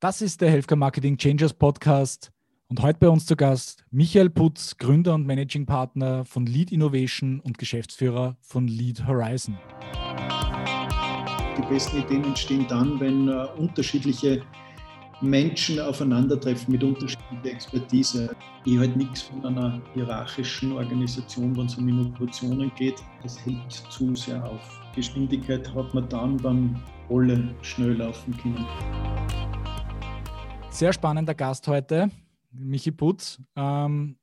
Das ist der Healthcare Marketing Changers Podcast und heute bei uns zu Gast Michael Putz, Gründer und Managing Partner von Lead Innovation und Geschäftsführer von Lead Horizon. Die besten Ideen entstehen dann, wenn uh, unterschiedliche Menschen aufeinandertreffen mit unterschiedlicher Expertise. Ich halte nichts von einer hierarchischen Organisation, wenn es um Innovationen geht. Das hält zu sehr auf. Geschwindigkeit hat man dann, wenn alle schnell laufen können. Sehr spannender Gast heute, Michi Putz. Ähm,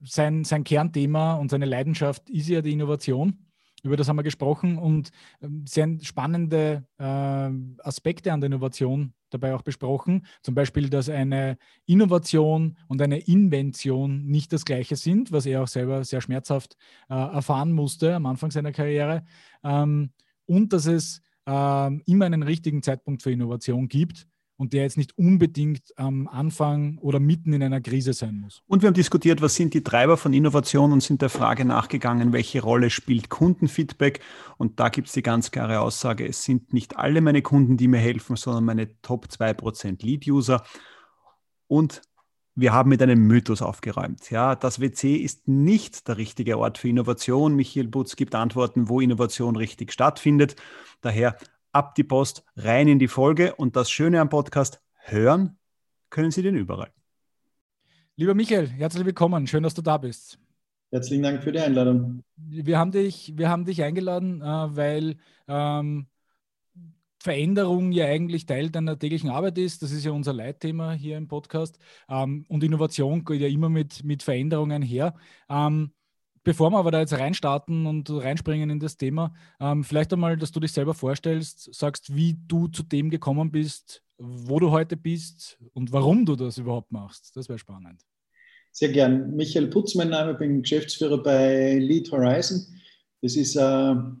sein, sein Kernthema und seine Leidenschaft ist ja die Innovation. Über das haben wir gesprochen und ähm, sehr spannende äh, Aspekte an der Innovation dabei auch besprochen. Zum Beispiel, dass eine Innovation und eine Invention nicht das gleiche sind, was er auch selber sehr schmerzhaft äh, erfahren musste am Anfang seiner Karriere. Ähm, und dass es äh, immer einen richtigen Zeitpunkt für Innovation gibt und der jetzt nicht unbedingt am Anfang oder mitten in einer Krise sein muss. Und wir haben diskutiert, was sind die Treiber von Innovation und sind der Frage nachgegangen, welche Rolle spielt Kundenfeedback. Und da gibt es die ganz klare Aussage, es sind nicht alle meine Kunden, die mir helfen, sondern meine Top 2% Lead-User. Und wir haben mit einem Mythos aufgeräumt. Ja, das WC ist nicht der richtige Ort für Innovation. Michael Butz gibt Antworten, wo Innovation richtig stattfindet. Daher ab die Post, rein in die Folge. Und das Schöne am Podcast, hören können Sie den überall. Lieber Michael, herzlich willkommen. Schön, dass du da bist. Herzlichen Dank für die Einladung. Wir haben dich, wir haben dich eingeladen, äh, weil ähm, Veränderung ja eigentlich Teil deiner täglichen Arbeit ist. Das ist ja unser Leitthema hier im Podcast. Ähm, und Innovation geht ja immer mit, mit Veränderungen her. Ähm, Bevor wir aber da jetzt reinstarten und reinspringen in das Thema, ähm, vielleicht einmal, dass du dich selber vorstellst, sagst, wie du zu dem gekommen bist, wo du heute bist und warum du das überhaupt machst. Das wäre spannend. Sehr gern. Michael Putz, mein Name, ich bin Geschäftsführer bei Lead Horizon. Das ist ein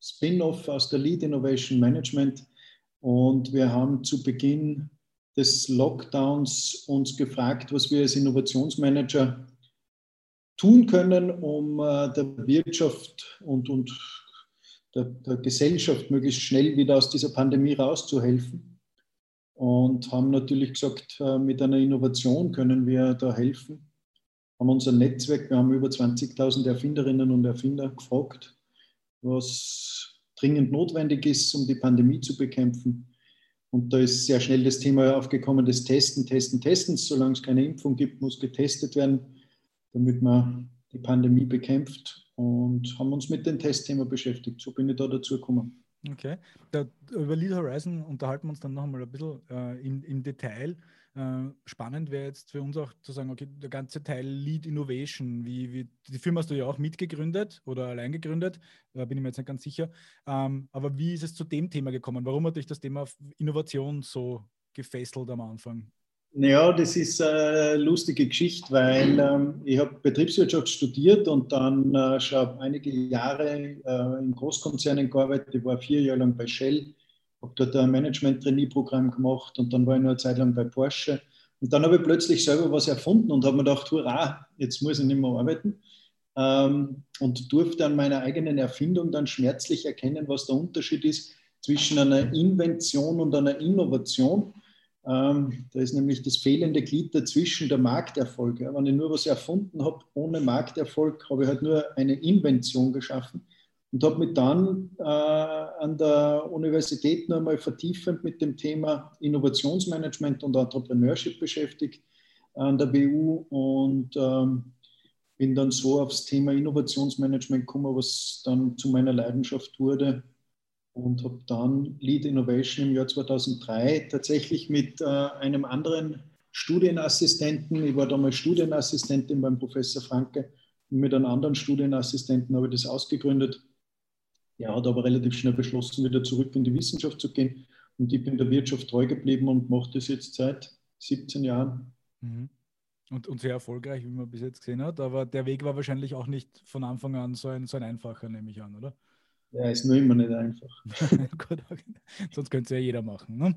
Spin-off aus der Lead Innovation Management und wir haben zu Beginn des Lockdowns uns gefragt, was wir als Innovationsmanager tun können, um äh, der Wirtschaft und, und der, der, Gesellschaft möglichst schnell wieder aus dieser Pandemie rauszuhelfen. Und haben natürlich gesagt, äh, mit einer Innovation können wir da helfen. Haben unser Netzwerk, wir haben über 20.000 Erfinderinnen und Erfinder gefragt, was dringend notwendig ist, um die Pandemie zu bekämpfen. Und da ist sehr schnell das Thema aufgekommen, das Testen, Testen, Testen. Solange es keine Impfung gibt, muss getestet werden damit man die Pandemie bekämpft und haben uns mit dem Testthema beschäftigt. So bin ich da dazu gekommen. Okay. Da, über Lead Horizon unterhalten wir uns dann noch einmal ein bisschen äh, im, im, Detail. Äh, spannend wäre jetzt für uns auch zu sagen, okay, der ganze Teil Lead Innovation, wie, wie die Firma hast du ja auch mitgegründet oder allein gegründet, da bin ich mir jetzt nicht ganz sicher. Ähm, aber wie ist es zu dem Thema gekommen? Warum hat dich das Thema Innovation so gefesselt am Anfang? Naja, das ist eine lustige Geschichte, weil ähm, ich habe Betriebswirtschaft studiert und dann äh, schon einige Jahre äh, in Großkonzernen gearbeitet. Ich war vier Jahre lang bei Shell, habe dort ein Management-Trainee-Programm gemacht und dann war ich noch eine Zeit lang bei Porsche. Und dann habe ich plötzlich selber was erfunden und habe mir gedacht, hurra, jetzt muss ich nicht mehr arbeiten. Ähm, und durfte an meiner eigenen Erfindung dann schmerzlich erkennen, was der Unterschied ist zwischen einer Invention und einer Innovation. Ähm, da ist nämlich das fehlende Glied dazwischen der Markterfolg. Ja. Wenn ich nur was erfunden habe ohne Markterfolg, habe ich halt nur eine Invention geschaffen und habe mich dann äh, an der Universität noch einmal vertiefend mit dem Thema Innovationsmanagement und Entrepreneurship beschäftigt an der BU und ähm, bin dann so aufs Thema Innovationsmanagement gekommen, was dann zu meiner Leidenschaft wurde und habe dann Lead Innovation im Jahr 2003 tatsächlich mit äh, einem anderen Studienassistenten, ich war damals Studienassistentin beim Professor Franke, und mit einem anderen Studienassistenten habe ich das ausgegründet. Er hat aber relativ schnell beschlossen, wieder zurück in die Wissenschaft zu gehen. Und ich bin der Wirtschaft treu geblieben und mache das jetzt seit 17 Jahren. Mhm. Und, und, sehr erfolgreich, wie man bis jetzt gesehen hat. Aber der Weg war wahrscheinlich auch nicht von Anfang an so ein, so ein einfacher, nehme ich an, oder? Ja, ist nur immer nicht einfach. Gut, sonst könnte es ja jeder machen. Ne?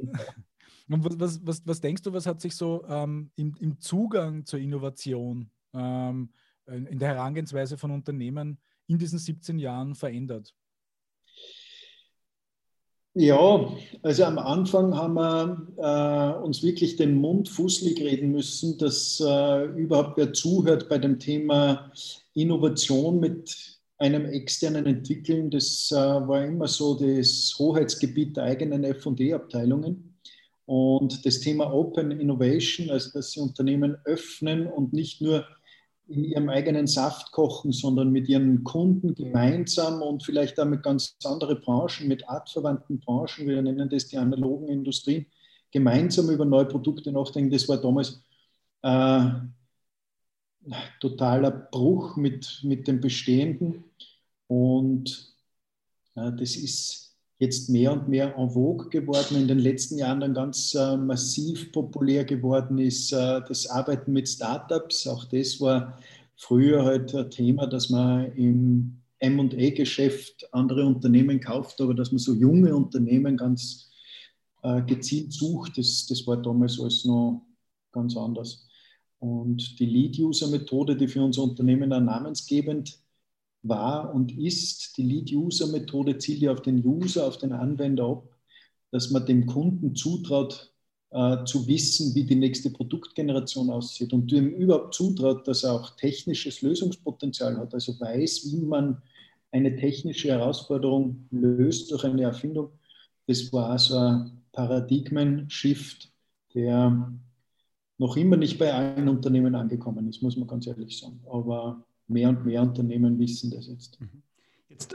Und was, was, was, denkst du, was hat sich so ähm, im, im, Zugang zur Innovation, ähm, in der Herangehensweise von Unternehmen in diesen 17 Jahren verändert? Ja, also am Anfang haben wir äh, uns wirklich den Mund fußlig reden müssen, dass äh, überhaupt wer zuhört bei dem Thema Innovation mit einem externen Entwickeln. Das äh, war immer so das Hoheitsgebiet der eigenen FD-Abteilungen. Und das Thema Open Innovation, also dass sie Unternehmen öffnen und nicht nur in ihrem eigenen Saft kochen, sondern mit ihren Kunden gemeinsam und vielleicht auch mit ganz anderen Branchen, mit artverwandten Branchen, wir nennen das die analogen Industrien, gemeinsam über neue Produkte nachdenken. Das war damals äh, totaler Bruch mit, mit dem Bestehenden. Und äh, das ist jetzt mehr und mehr en vogue geworden. In den letzten Jahren dann ganz äh, massiv populär geworden ist äh, das Arbeiten mit Startups. Auch das war früher halt ein Thema, dass man im M&A-Geschäft andere Unternehmen kauft, aber dass man so junge Unternehmen ganz äh, gezielt sucht, das, das war damals alles noch ganz anders. Und die Lead-User-Methode, die für unser Unternehmen auch namensgebend war und ist, die Lead-User-Methode zielt ja auf den User, auf den Anwender ab, dass man dem Kunden zutraut, äh, zu wissen, wie die nächste Produktgeneration aussieht und ihm überhaupt zutraut, dass er auch technisches Lösungspotenzial hat, also weiß, wie man eine technische Herausforderung löst durch eine Erfindung. Das war so ein Paradigmen-Shift, der noch immer nicht bei allen Unternehmen angekommen ist, muss man ganz ehrlich sagen. Aber mehr und mehr Unternehmen wissen das jetzt. Mhm. Jetzt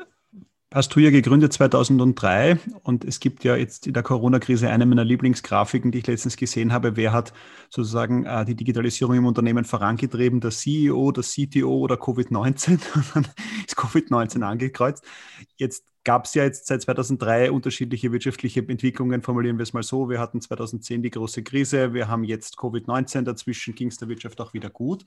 hast du ja gegründet 2003 und es gibt ja jetzt in der Corona-Krise eine meiner Lieblingsgrafiken, die ich letztens gesehen habe. Wer hat sozusagen äh, die Digitalisierung im Unternehmen vorangetrieben? Der CEO, der CTO oder Covid-19? dann ist Covid-19 angekreuzt. Jetzt gab es ja jetzt seit 2003 unterschiedliche wirtschaftliche Entwicklungen, formulieren wir es mal so. Wir hatten 2010 die große Krise, wir haben jetzt Covid-19, dazwischen ging es der Wirtschaft auch wieder gut.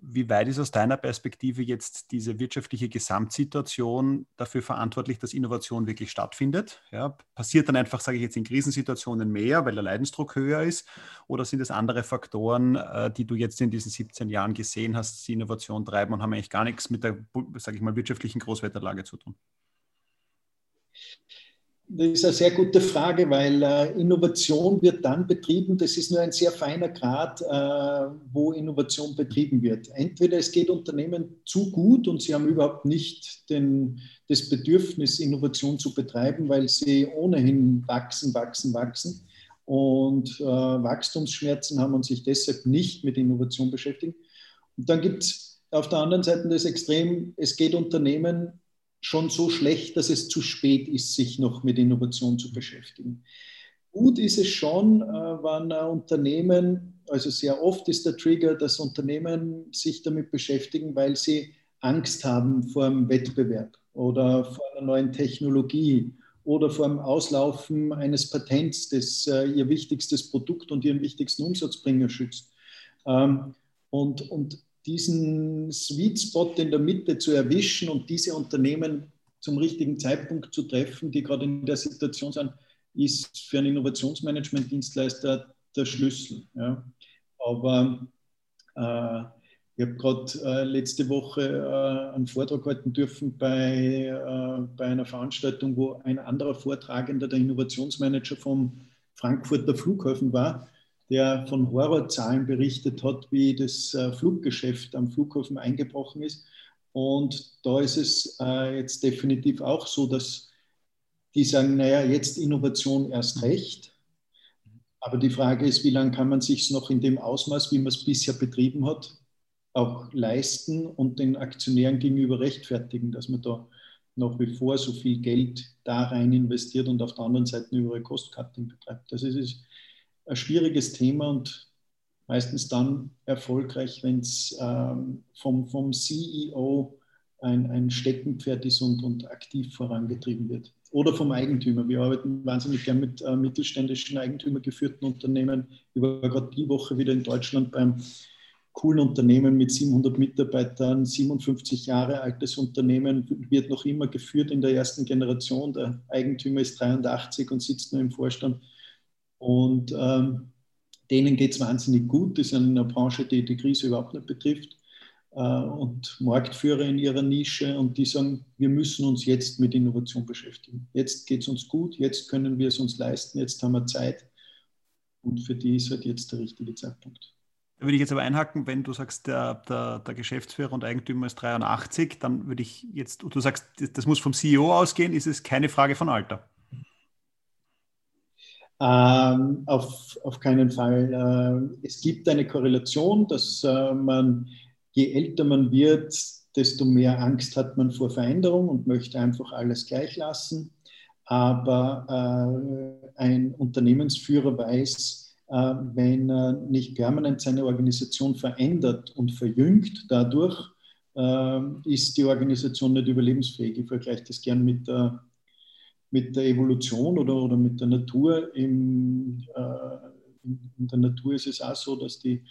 Wie weit ist aus deiner Perspektive jetzt diese wirtschaftliche Gesamtsituation dafür verantwortlich, dass Innovation wirklich stattfindet? Ja, passiert dann einfach, sage ich jetzt, in Krisensituationen mehr, weil der Leidensdruck höher ist? Oder sind es andere Faktoren, äh, die du jetzt in diesen 17 Jahren gesehen hast, die Innovation treiben und haben eigentlich gar nichts mit der, sage ich mal, wirtschaftlichen Großwetterlage zu tun? Das ist eine sehr gute Frage, weil äh, Innovation wird dann betrieben, das ist nur ein sehr feiner Grad, äh, wo Innovation betrieben wird. Entweder es geht Unternehmen zu gut und sie haben überhaupt nicht den, das Bedürfnis, Innovation zu betreiben, weil sie ohnehin wachsen, wachsen, wachsen und äh, Wachstumsschmerzen haben und sich deshalb nicht mit Innovation beschäftigen. Und dann gibt es auf der anderen Seite das Extrem, es geht Unternehmen schon so schlecht, dass es zu spät ist, sich noch mit Innovation zu beschäftigen. Gut ist es schon, äh, wenn ein Unternehmen, also sehr oft ist der Trigger, dass Unternehmen sich damit beschäftigen, weil sie Angst haben vor einem Wettbewerb oder vor einer neuen Technologie oder vor dem Auslaufen eines Patents, das äh, ihr wichtigstes Produkt und ihren wichtigsten Umsatzbringer schützt. Ähm, und, und diesen Sweet Spot in der Mitte zu erwischen und diese Unternehmen zum richtigen Zeitpunkt zu treffen, die gerade in der Situation sind, ist für einen Innovationsmanagement-Dienstleister der Schlüssel. Ja. Aber äh, ich habe gerade äh, letzte Woche äh, einen Vortrag halten dürfen bei, äh, bei einer Veranstaltung, wo ein anderer Vortragender, der Innovationsmanager vom Frankfurter Flughafen war der von Horrorzahlen berichtet hat, wie das äh, Fluggeschäft am Flughafen eingebrochen ist. Und da ist es äh, jetzt definitiv auch so, dass die sagen, naja, jetzt Innovation erst recht. Aber die Frage ist, wie lange kann man sich noch in dem Ausmaß, wie man es bisher betrieben hat, auch leisten und den Aktionären gegenüber rechtfertigen, dass man da nach wie vor so viel Geld da rein investiert und auf der anderen Seite über Cost-Cutting betreibt. Das ist ein schwieriges Thema und meistens dann erfolgreich, wenn es ähm, vom, vom CEO ein, ein Steckenpferd ist und, und aktiv vorangetrieben wird. Oder vom Eigentümer. Wir arbeiten wahnsinnig gern mit äh, mittelständischen eigentümergeführten Unternehmen. Ich war gerade die Woche wieder in Deutschland beim coolen Unternehmen mit 700 Mitarbeitern, 57 Jahre altes Unternehmen, wird noch immer geführt in der ersten Generation. Der Eigentümer ist 83 und sitzt nur im Vorstand. Und ähm, denen geht es wahnsinnig gut. Das ist eine Branche, die die Krise überhaupt nicht betrifft. Äh, und Marktführer in ihrer Nische und die sagen, wir müssen uns jetzt mit Innovation beschäftigen. Jetzt geht es uns gut, jetzt können wir es uns leisten, jetzt haben wir Zeit und für die ist halt jetzt der richtige Zeitpunkt. Da würde ich jetzt aber einhaken, wenn du sagst, der, der, der, Geschäftsführer und Eigentümer ist 83, dann würde ich jetzt, du sagst, das muss vom CEO ausgehen, ist es keine Frage von Alter. Ähm, auf, auf keinen Fall. Äh, es gibt eine Korrelation, dass äh, man, je älter man wird, desto mehr Angst hat man vor Veränderung und möchte einfach alles gleich lassen. Aber äh, ein Unternehmensführer weiß, äh, wenn er nicht permanent seine Organisation verändert und verjüngt dadurch, äh, ist die Organisation nicht überlebensfähig. Ich vergleiche das gern mit der, mit der Evolution oder, oder mit der Natur. Im, äh, in der Natur ist es auch so, dass die,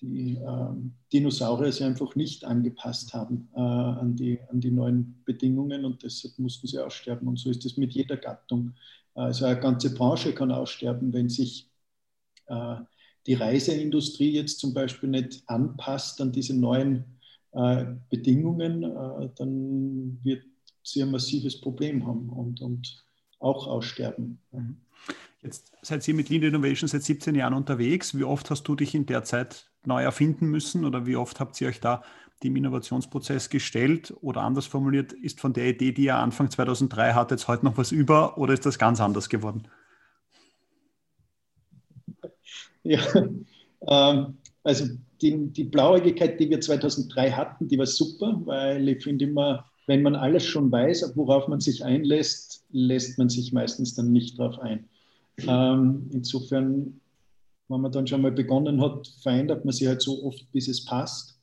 die äh, Dinosaurier sich einfach nicht angepasst haben äh, an, die, an die neuen Bedingungen und deshalb mussten sie aussterben. Und so ist es mit jeder Gattung. Also eine ganze Branche kann aussterben, wenn sich äh, die Reiseindustrie jetzt zum Beispiel nicht anpasst an diese neuen äh, Bedingungen, äh, dann wird ein massives Problem haben und, und auch aussterben. Mhm. Jetzt seid ihr mit Lean Innovation seit 17 Jahren unterwegs. Wie oft hast du dich in der Zeit neu erfinden müssen oder wie oft habt ihr euch da dem Innovationsprozess gestellt? Oder anders formuliert, ist von der Idee, die ihr Anfang 2003 hattet, jetzt heute noch was über oder ist das ganz anders geworden? Ja, ähm, also die, die Blauäugigkeit, die wir 2003 hatten, die war super, weil ich finde immer, wenn man alles schon weiß, worauf man sich einlässt, lässt man sich meistens dann nicht darauf ein. Ähm, insofern, wenn man dann schon mal begonnen hat, verändert man sich halt so oft, bis es passt.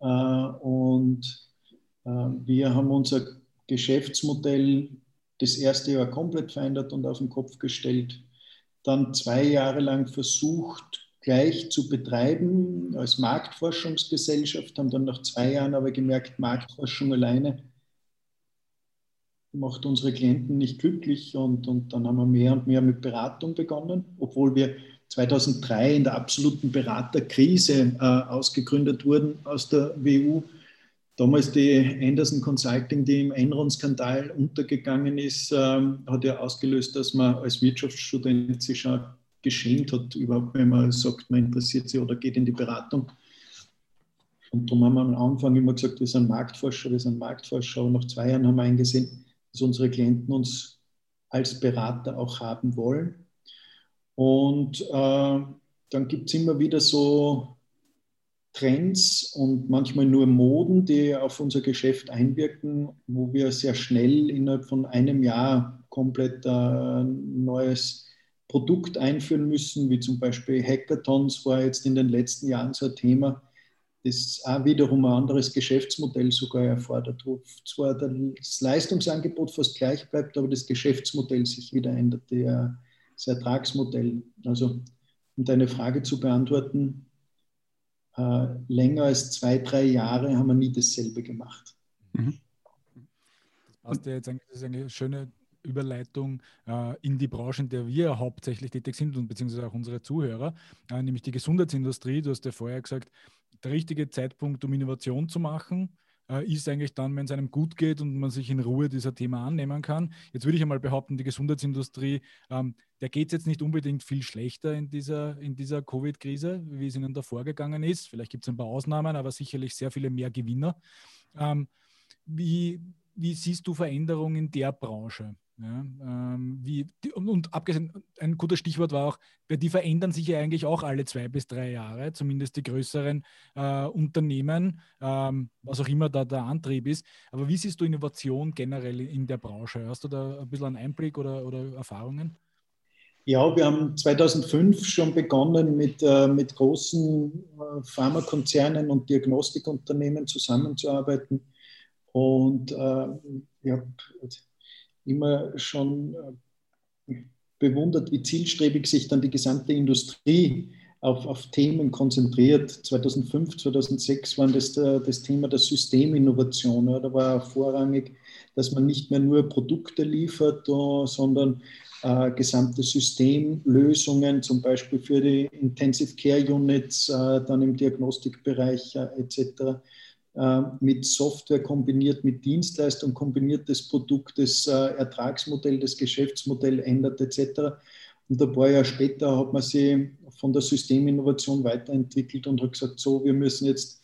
Äh, und äh, wir haben unser Geschäftsmodell das erste Jahr komplett verändert und auf den Kopf gestellt dann zwei Jahre lang versucht, gleich zu betreiben als Marktforschungsgesellschaft, haben dann nach zwei Jahren aber gemerkt, Marktforschung alleine macht unsere Klienten nicht glücklich und, und dann haben wir mehr und mehr mit Beratung begonnen, obwohl wir 2003 in der absoluten Beraterkrise äh, ausgegründet wurden aus der WU Damals die Anderson Consulting, die im Enron-Skandal untergegangen ist, ähm, hat ja ausgelöst, dass man als Wirtschaftsstudent sich schon geschämt hat, überhaupt wenn man sagt, man interessiert sich oder geht in die Beratung. Und darum haben wir am Anfang immer gesagt, wir sind Marktforscher, wir sind Marktforscher. Und nach zwei Jahren haben wir eingesehen, dass unsere Klienten uns als Berater auch haben wollen. Und äh, dann gibt es immer wieder so Trends und manchmal nur Moden, die auf unser Geschäft einwirken, wo wir sehr schnell innerhalb von einem Jahr komplett äh, neues Produkt einführen müssen, wie zum Beispiel Hackathons war jetzt in den letzten Jahren so ein Thema, das auch wiederum ein anderes Geschäftsmodell sogar erfordert, wo zwar das Leistungsangebot fast gleich bleibt, aber das Geschäftsmodell sich wieder ändert, das Ertragsmodell. Also um deine Frage zu beantworten, äh, länger als zwei, drei Jahre haben wir nie dasselbe gemacht. Mhm. Das passt ja jetzt eigentlich, das ist eine schöne Überleitung äh, in die Branche, in der wir hauptsächlich tätig sind und beziehungsweise auch unsere Zuhörer, äh, nämlich die Gesundheitsindustrie. Du hast ja vorher gesagt, der richtige Zeitpunkt, um Innovation zu machen, äh, ist eigentlich dann, wenn es einem gut geht und man sich in Ruhe dieser Thema annehmen kann. Jetzt würde ich einmal behaupten, die Gesundheitsindustrie, ähm, der geht es jetzt nicht unbedingt viel schlechter in dieser, in dieser Covid-Krise, wie es ihnen davor gegangen ist. Vielleicht gibt es ein paar Ausnahmen, aber sicherlich sehr viele mehr Gewinner. Ähm, wie, wie siehst du Veränderungen in der Branche? Ja, ähm, wie, und, und, abgesehen, ein gutes Stichwort war auch, die verändern sich ja eigentlich auch alle zwei bis drei Jahre, zumindest die größeren äh, Unternehmen, ähm, was auch immer da der Antrieb ist. Aber wie siehst du Innovation generell in der Branche? Hast du da ein bisschen einen Einblick oder, oder Erfahrungen? Ja, wir haben 2005 schon begonnen, mit, äh, mit großen äh, Pharmakonzernen und Diagnostikunternehmen zusammenzuarbeiten. Und äh, ich habe immer schon äh, bewundert, wie zielstrebig sich dann die gesamte Industrie auf, auf Themen konzentriert. 2005, 2006 waren das der, das Thema der Systeminnovation. Da war vorrangig, dass man nicht mehr nur Produkte liefert, sondern äh, gesamte Systemlösungen, zum Beispiel für die Intensive Care Units, äh, dann im Diagnostikbereich äh, etc. Äh, mit Software kombiniert, mit Dienstleistung kombiniert, das Produkt, das äh, Ertragsmodell, das Geschäftsmodell ändert etc. Und ein paar Jahre später hat man sich von der Systeminnovation weiterentwickelt und hat gesagt, so, wir müssen jetzt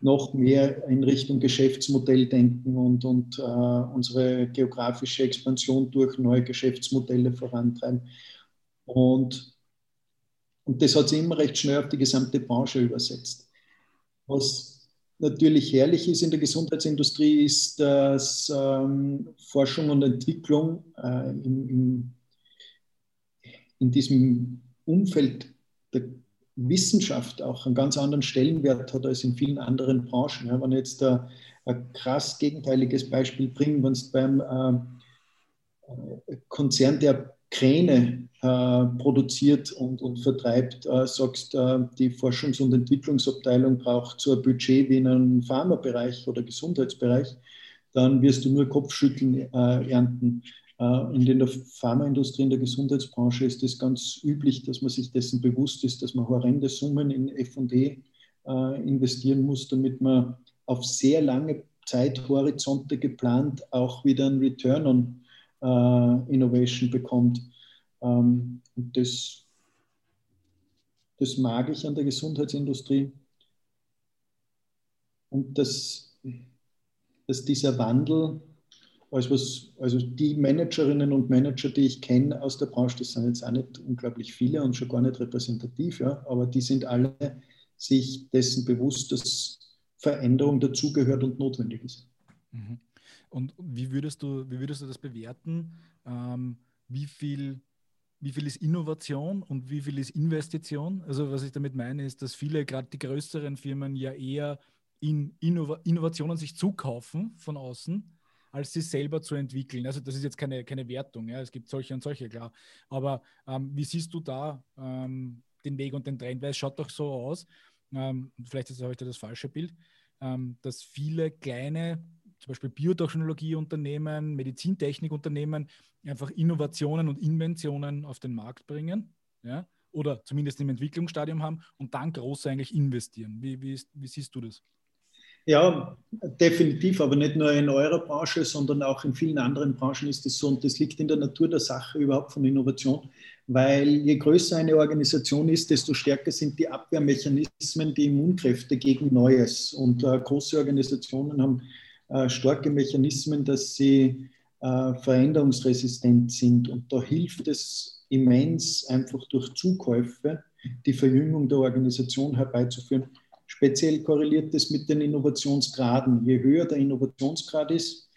noch mehr in Richtung Geschäftsmodell denken und, und äh, unsere geografische Expansion durch neue Geschäftsmodelle vorantreiben. Und, und das hat sich immer recht schnell auf die gesamte Branche übersetzt. Was natürlich herrlich ist in der Gesundheitsindustrie, ist, dass ähm, Forschung und Entwicklung äh, in, in, in diesem Umfeld der Wissenschaft auch einen ganz anderen Stellenwert hat als in vielen anderen Branchen. Ja, wenn ich jetzt ein, ein krass gegenteiliges Beispiel bringe, wenn es beim äh, Konzern, der Kräne äh, produziert und, und vertreibt, äh, sagst, äh, die Forschungs- und Entwicklungsabteilung braucht so ein Budget wie in einem Pharmabereich oder Gesundheitsbereich, dann wirst du nur Kopfschütteln äh, ernten. Äh, und in der Pharmaindustrie, in der Gesundheitsbranche ist es ganz üblich, dass man sich dessen bewusst ist, dass man horrende Summen in FD äh, investieren muss, damit man auf sehr lange Zeithorizonte geplant auch wieder einen Return on Innovation bekommt. Ähm, und das, das mag ich an der Gesundheitsindustrie. Und dass, dass dieser Wandel als was, also die Managerinnen und Manager, die ich kenne aus der Branche, das sind jetzt auch nicht unglaublich viele und schon gar nicht repräsentativ, ja, aber die sind alle sich dessen bewusst, dass Veränderung dazugehört und notwendig ist. Mhm. Und wie würdest du, wie würdest du das bewerten? Ähm, wie, viel, wie viel ist Innovation und wie viel ist Investition? Also was ich damit meine, ist, dass viele, gerade die größeren Firmen, ja eher in Innov Innovationen sich zukaufen von außen als sie selber zu entwickeln. Also das ist jetzt keine, keine Wertung, ja. es gibt solche und solche, klar. Aber ähm, wie siehst du da ähm, den Weg und den Trend? Weil es schaut doch so aus, ähm, vielleicht ist heute das falsche Bild, ähm, dass viele kleine, zum Beispiel Biotechnologieunternehmen, Medizintechnikunternehmen einfach Innovationen und Inventionen auf den Markt bringen. Ja? Oder zumindest im Entwicklungsstadium haben und dann groß eigentlich investieren. Wie, wie, wie siehst du das? Ja, definitiv, aber nicht nur in eurer Branche, sondern auch in vielen anderen Branchen ist es so und das liegt in der Natur der Sache überhaupt von Innovation, weil je größer eine Organisation ist, desto stärker sind die Abwehrmechanismen, die Immunkräfte gegen Neues und äh, große Organisationen haben starke Mechanismen, dass sie äh, veränderungsresistent sind und da hilft es immens, einfach durch Zukäufe die Verjüngung der Organisation herbeizuführen Speziell korreliert das mit den Innovationsgraden. Je höher der Innovationsgrad ist,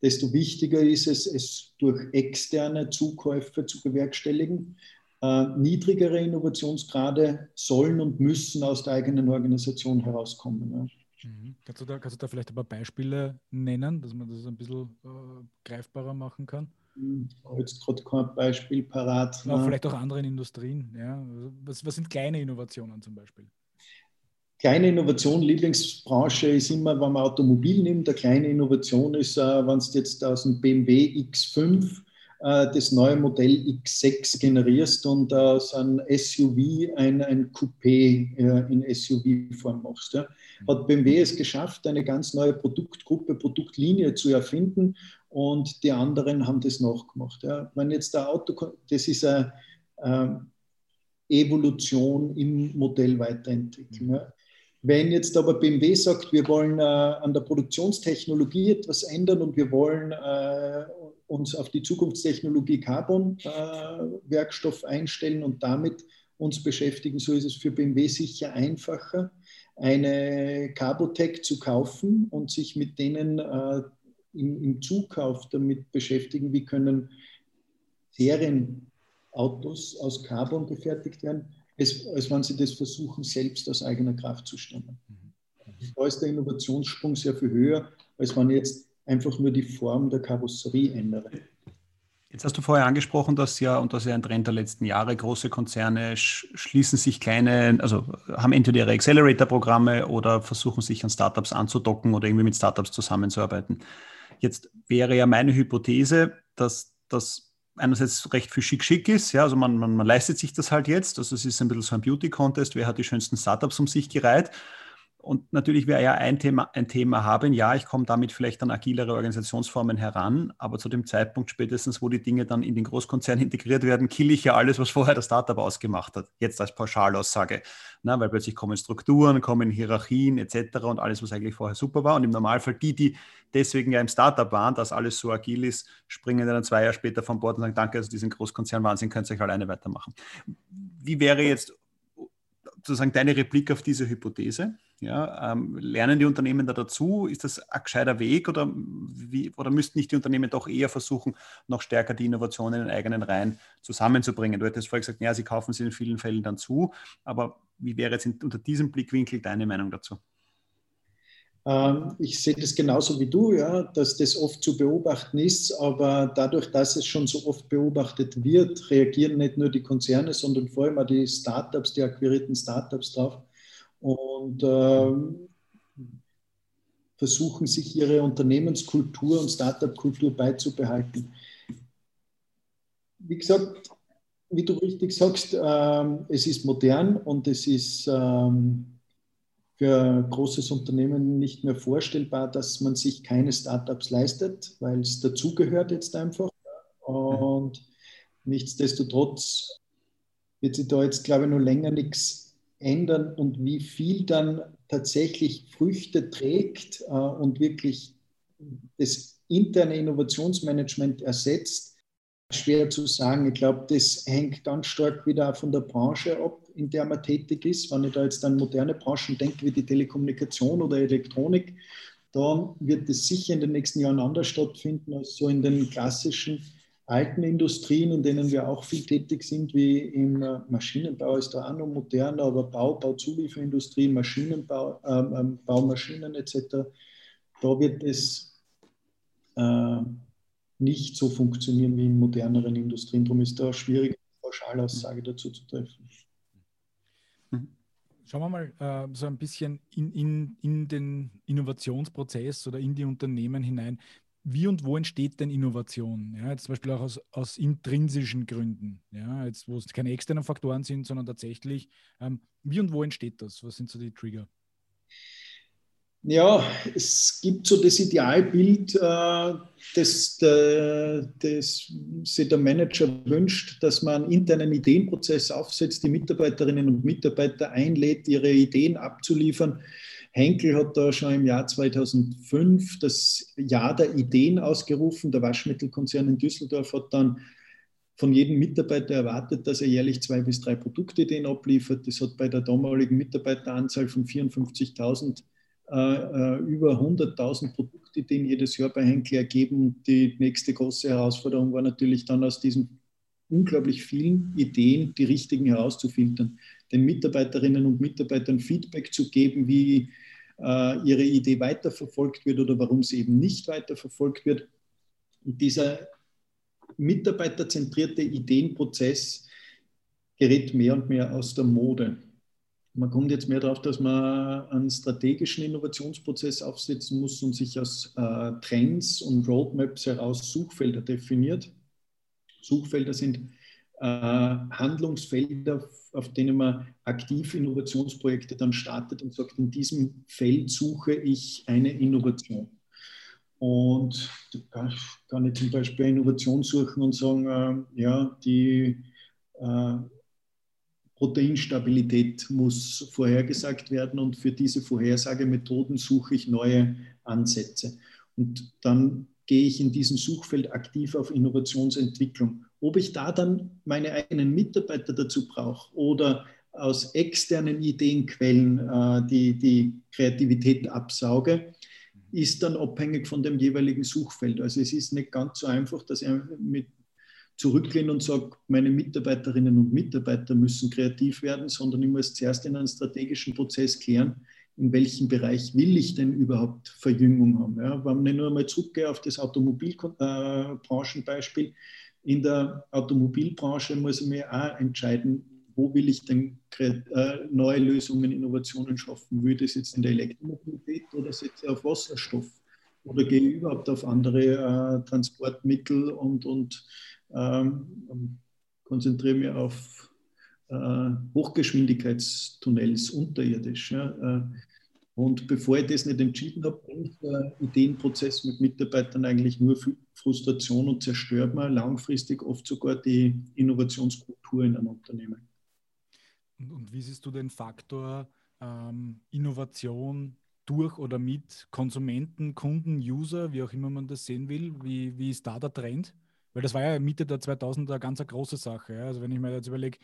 desto wichtiger ist es, es durch externe Zukäufe zu bewerkstelligen. Äh, niedrigere Innovationsgrade sollen und müssen aus der eigenen Organisation herauskommen. Ja. Mhm. Kannst, du da, kannst du da vielleicht ein paar Beispiele nennen, dass man das ein bisschen äh, greifbarer machen kann? Ich habe jetzt gerade kein Beispiel parat. Ja, vielleicht auch andere Industrien. Ja. Was, was sind kleine Innovationen zum Beispiel? kleine Innovation, Lieblingsbranche ist immer, wenn man Automobil nimmt. Eine kleine Innovation ist, äh, wenn du jetzt aus dem BMW X5 äh, das neue Modell X6 generierst und aus einem SUV ein, ein Coupé äh, in SUV-Form machst. Ja. Hat BMW es geschafft, eine ganz neue Produktgruppe, Produktlinie zu erfinden und die anderen haben das nachgemacht. Ja. Wenn jetzt der Auto, das ist eine äh, Evolution im Modell weiterentwickeln. Ja. Wenn jetzt aber BMW sagt, wir wollen äh, an der Produktionstechnologie etwas ändern und wir wollen äh, uns auf die Zukunftstechnologie Carbon-Werkstoff äh, einstellen und damit uns beschäftigen, so ist es für BMW sicher einfacher, eine Carbotech zu kaufen und sich mit denen äh, im, im Zukauf damit beschäftigen, wie können Serienautos aus Carbon gefertigt werden als, als wenn sie das versuchen, selbst aus eigener Kraft zu stemmen. Mhm. Da ist der Innovationssprung sehr viel höher, als wenn jetzt einfach nur die Form der Karosserie ändere. Jetzt hast du vorher angesprochen, dass ja, und das ist ja ein Trend der letzten Jahre, große Konzerne schließen sich kleine, also haben entweder ihre Accelerator-Programme oder versuchen sich an Startups anzudocken oder irgendwie mit Startups zusammenzuarbeiten. Jetzt wäre ja meine Hypothese, dass das einerseits recht viel schick-schick ist. Ja, also man, man, man leistet sich das halt jetzt. Also es ist ein bisschen so ein Beauty-Contest. Wer hat die schönsten Startups um sich gereiht? Und natürlich wäre ja ein Thema, ein Thema haben, ja, ich komme damit vielleicht an agilere Organisationsformen heran, aber zu dem Zeitpunkt spätestens, wo die Dinge dann in den Großkonzern integriert werden, kill ich ja alles, was vorher das Startup ausgemacht hat. Jetzt als Pauschalaussage. Na, weil plötzlich kommen Strukturen, kommen Hierarchien etc. und alles, was eigentlich vorher super war. Und im Normalfall die, die deswegen ja im Startup waren, dass alles so agil ist, springen dann zwei Jahre später von Bord und sagen, danke, also diesen Großkonzern Wahnsinn, könnt ihr euch alleine weitermachen. Wie wäre jetzt sozusagen deine Replik auf diese Hypothese? Ja, ähm, lernen die Unternehmen da dazu? Ist das ein gescheiter Weg oder, wie, oder müssten nicht die Unternehmen doch eher versuchen, noch stärker die Innovationen in den eigenen Reihen zusammenzubringen? Du hättest vorher gesagt, ja, sie kaufen sie in vielen Fällen dann zu, aber wie wäre jetzt in, unter diesem Blickwinkel deine Meinung dazu? Ähm, ich sehe das genauso wie du, ja, dass das oft zu beobachten ist, aber dadurch, dass es schon so oft beobachtet wird, reagieren nicht nur die Konzerne, sondern vor allem auch die Startups, die akquirierten Startups drauf und äh, versuchen sich ihre Unternehmenskultur und Startup-Kultur beizubehalten. Wie gesagt, wie du richtig sagst, äh, es ist modern und es ist äh, für großes Unternehmen nicht mehr vorstellbar, dass man sich keine Startups leistet, weil es dazugehört jetzt einfach. Und nichtsdestotrotz wird sich da jetzt, glaube ich, noch länger nichts ändern und wie viel dann tatsächlich Früchte trägt äh, und wirklich das interne Innovationsmanagement ersetzt, schwer zu sagen. Ich glaube, das hängt ganz stark wieder von der Branche ab, in der man tätig ist. Wenn ich da jetzt an moderne Branchen denke, wie die Telekommunikation oder Elektronik, dann wird es sicher in den nächsten Jahren anders stattfinden als so in den klassischen alten Industrien, in denen wir auch viel tätig sind, wie im äh, Maschinenbau ist da auch noch moderner, aber Bau, Bauzulieferindustrie, Maschinenbau, ähm, ähm, Baumaschinen etc., da wird es äh, nicht so funktionieren wie in moderneren Industrien. Darum ist da schwierig, eine Pauschalaussage dazu zu treffen. Mhm. Schauen wir mal äh, so ein bisschen in, in, in den Innovationsprozess oder in die Unternehmen hinein wie und wo entsteht denn Innovation? Ja, jetzt zum Beispiel auch aus, aus intrinsischen Gründen, ja, jetzt wo es keine externen Faktoren sind, sondern tatsächlich, ähm, wie und wo entsteht das? Was sind so die Trigger? Ja, es gibt so das Idealbild, äh, das, der, das sich der Manager wünscht, dass man einen internen Ideenprozess aufsetzt, die Mitarbeiterinnen und Mitarbeiter einlädt, ihre Ideen abzuliefern Henkel hat da schon im Jahr 2005 das Jahr der Ideen ausgerufen. Der Waschmittelkonzern in Düsseldorf hat dann von jedem Mitarbeiter erwartet, dass er jährlich zwei bis drei Produktideen abliefert. Das hat bei der damaligen Mitarbeiteranzahl von 54.000 äh, äh, über 100.000 Produktideen jedes Jahr bei Henkel ergeben. Die nächste große Herausforderung war natürlich dann aus diesen unglaublich vielen Ideen die richtigen herauszufiltern, den Mitarbeiterinnen und Mitarbeitern Feedback zu geben, wie äh, ihre Idee weiterverfolgt wird oder warum sie eben nicht weiterverfolgt wird. Und dieser mitarbeiterzentrierte Ideenprozess gerät mehr und mehr aus der Mode. Man kommt jetzt mehr darauf, dass man einen strategischen Innovationsprozess aufsetzen muss und sich aus äh, Trends und Roadmaps heraus Suchfelder definiert. Suchfelder sind äh, Handlungsfelder, auf denen man aktiv Innovationsprojekte dann startet und sagt, in diesem Feld suche ich eine Innovation. Und da kann ich zum Beispiel Innovation suchen und sagen, äh, ja, die äh, Proteinstabilität muss vorhergesagt werden und für diese Vorhersagemethoden suche ich neue Ansätze. Und dann gehe ich in diesem Suchfeld aktiv auf Innovationsentwicklung. Ob ich da dann meine eigenen Mitarbeiter dazu brauche oder aus externen Ideenquellen äh, die, die Kreativität absauge, ist dann abhängig von dem jeweiligen Suchfeld. Also es ist nicht ganz so einfach, dass ich mit zurücklehne und sage, meine Mitarbeiterinnen und Mitarbeiter müssen kreativ werden, sondern ich muss zuerst in einen strategischen Prozess klären, in welchem Bereich will ich denn überhaupt Verjüngung haben. Ja, wenn ich nur einmal zurückgehe auf das Automobilbranchenbeispiel, in der Automobilbranche muss ich mir auch entscheiden, wo will ich denn äh, neue Lösungen, Innovationen schaffen? Ich das jetzt in der Elektromobilität oder setze ich auf Wasserstoff? Oder gehe ich überhaupt auf andere äh, Transportmittel und, und ähm, konzentriere mich auf äh, Hochgeschwindigkeitstunnels unterirdisch. Ja. Äh, und bevor ich das nicht entschieden habe, bringt der Ideenprozess mit Mitarbeitern eigentlich nur Frustration und zerstört man langfristig oft sogar die Innovationskultur in einem Unternehmen. Und, wie siehst du den Faktor ähm, Innovation durch oder mit Konsumenten, Kunden, User, wie auch immer man das sehen will? Wie, wie ist da der Trend? Weil das war ja Mitte der 2000er ganz eine große Sache. Ja? Also wenn ich mir jetzt überlege,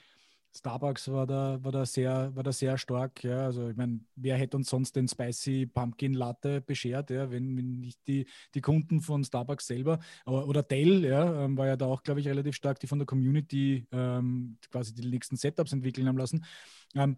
Starbucks war da, war da, sehr, war da sehr stark. Ja. Also ich meine, wer hätte uns sonst den Spicy Pumpkin Latte beschert, ja, wenn, wenn nicht die, die Kunden von Starbucks selber. Aber, oder Dell ja, ähm, war ja da auch, glaube ich, relativ stark, die von der Community ähm, quasi die nächsten Setups entwickeln haben lassen. Ähm,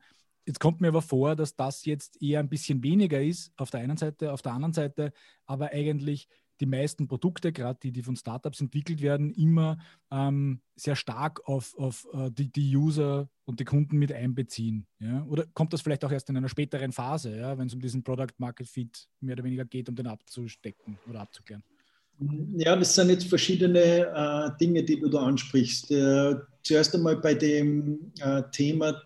Jetzt kommt mir aber vor, dass das jetzt eher ein bisschen weniger ist auf der einen Seite, auf der anderen Seite aber eigentlich die meisten Produkte, gerade die, die von Startups entwickelt werden, immer ähm, sehr stark auf, auf uh, die, die User und die Kunden mit einbeziehen. Ja? Oder kommt das vielleicht auch erst in einer späteren Phase, ja? wenn es um diesen Product Market Fit mehr oder weniger geht, um den abzustecken oder abzuklären? Ja, das sind jetzt verschiedene äh, Dinge, die du da ansprichst. Äh, zuerst einmal bei dem äh, Thema,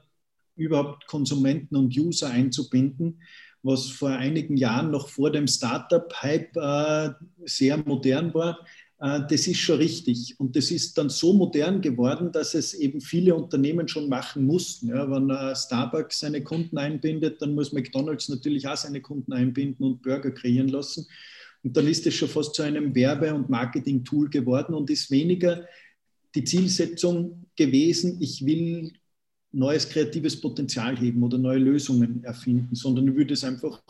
überhaupt Konsumenten und User einzubinden was vor einigen Jahren noch vor dem Startup-Hype äh, sehr modern war, äh, das ist schon richtig. Und das ist dann so modern geworden, dass es eben viele Unternehmen schon machen mussten. Ja, wenn äh, Starbucks seine Kunden einbindet, dann muss McDonald's natürlich auch seine Kunden einbinden und Burger kreieren lassen. Und dann ist es schon fast zu einem Werbe- und Marketing-Tool geworden und ist weniger die Zielsetzung gewesen, ich will neues kreatives Potenzial heben oder neue Lösungen erfinden, sondern ich würde es einfach,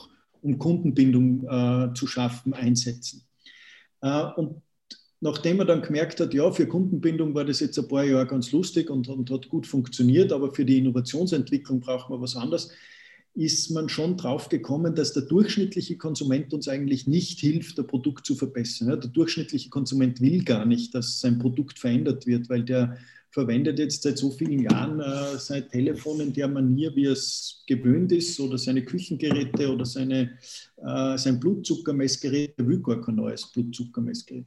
um Kundenbindung äh, zu schaffen, einsetzen. Äh, und nachdem man dann gemerkt hat, ja, für Kundenbindung war das jetzt ein paar Jahre ganz lustig und, und hat gut funktioniert, aber für die Innovationsentwicklung braucht man was anderes, ist man schon drauf gekommen, dass der durchschnittliche Konsument uns eigentlich nicht hilft, das Produkt zu verbessern. Der durchschnittliche Konsument will gar nicht, dass sein Produkt verändert wird, weil der verwendet jetzt seit so vielen Jahren äh, sein Telefon in der Manier, wie es gewöhnt ist, oder seine Küchengeräte oder seine, äh, sein Blutzuckermessgerät. Er will gar kein neues Blutzuckermessgerät.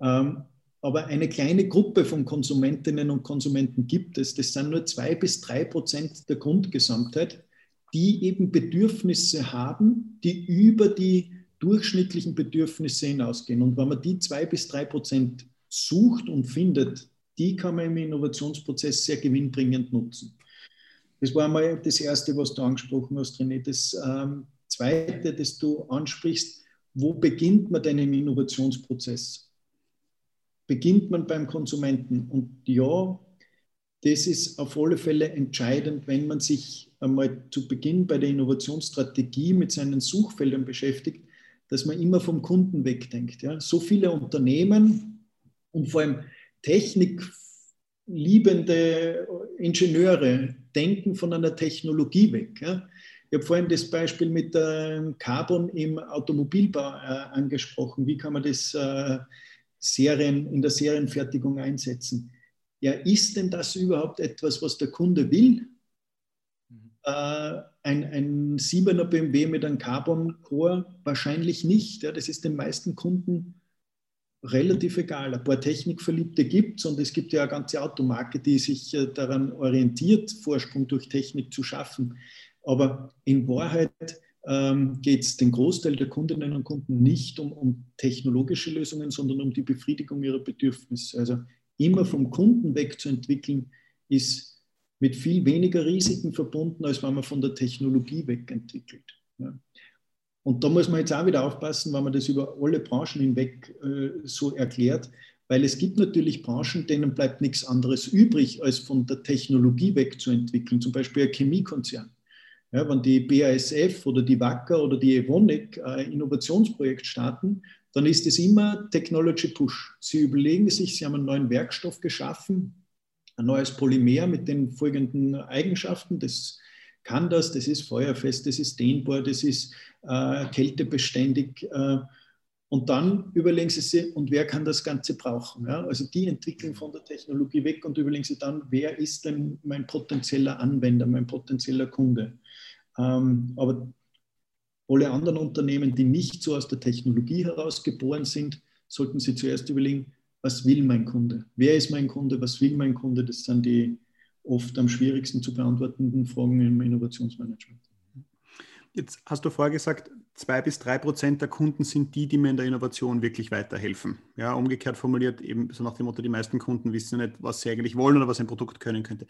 Ähm, aber eine kleine Gruppe von Konsumentinnen und Konsumenten gibt es. Das sind nur zwei bis drei Prozent der Grundgesamtheit, die eben Bedürfnisse haben, die über die durchschnittlichen Bedürfnisse hinausgehen. Und wenn man die zwei bis drei Prozent sucht und findet, die kann man im Innovationsprozess sehr gewinnbringend nutzen. Das war einmal das Erste, was du angesprochen hast, René. Das ähm, Zweite, das du ansprichst, wo beginnt man denn im Innovationsprozess? Beginnt man beim Konsumenten? Und ja, das ist auf alle Fälle entscheidend, wenn man sich einmal zu Beginn bei der Innovationsstrategie mit seinen Suchfeldern beschäftigt, dass man immer vom Kunden wegdenkt. Ja? So viele Unternehmen und vor allem technikliebende Ingenieure denken von einer Technologie weg. Ja. Ich habe vorhin das Beispiel mit ähm, Carbon im Automobilbau äh, angesprochen. Wie kann man das äh, Serien, in der Serienfertigung einsetzen? Ja, ist denn das überhaupt etwas, was der Kunde will? Mhm. Äh, ein, ein 7er BMW mit einem Carbon Core wahrscheinlich nicht. Ja, das ist den meisten Kunden relativ egal. Ein paar Technikverliebte gibt es und es gibt ja eine ganze Automarke, die sich äh, daran orientiert, Vorsprung durch Technik zu schaffen. Aber in Wahrheit ähm, geht es den Großteil der Kundinnen und Kunden nicht um, um technologische Lösungen, sondern um die Befriedigung ihrer Bedürfnisse. Also immer vom Kunden wegzuentwickeln, ist mit viel weniger Risiken verbunden, als wenn man von der Technologie wegentwickelt. Ja. Und da muss man jetzt auch wieder aufpassen, wenn man das über alle Branchen hinweg äh, so erklärt, weil es gibt natürlich Branchen, denen bleibt nichts anderes übrig, als von der Technologie wegzuentwickeln, zum Beispiel ein Chemiekonzern. Ja, wenn die BASF oder die Wacker oder die Evonik ein Innovationsprojekt starten, dann ist es immer Technology Push. Sie überlegen sich, sie haben einen neuen Werkstoff geschaffen, ein neues Polymer mit den folgenden Eigenschaften. Das kann das, das ist feuerfest, das ist dehnbar, das ist äh, kältebeständig. Äh, und dann überlegen Sie sich, und wer kann das Ganze brauchen? Ja? Also die entwickeln von der Technologie weg und überlegen Sie dann, wer ist denn mein potenzieller Anwender, mein potenzieller Kunde? Ähm, aber alle anderen Unternehmen, die nicht so aus der Technologie heraus geboren sind, sollten Sie zuerst überlegen, was will mein Kunde? Wer ist mein Kunde? Was will mein Kunde? Das sind die oft am schwierigsten zu beantwortenden Fragen im Innovationsmanagement. Jetzt hast du vorher gesagt, zwei bis drei Prozent der Kunden sind die, die mir in der Innovation wirklich weiterhelfen. Ja, umgekehrt formuliert, eben so nach dem Motto, die meisten Kunden wissen nicht, was sie eigentlich wollen oder was ein Produkt können könnte.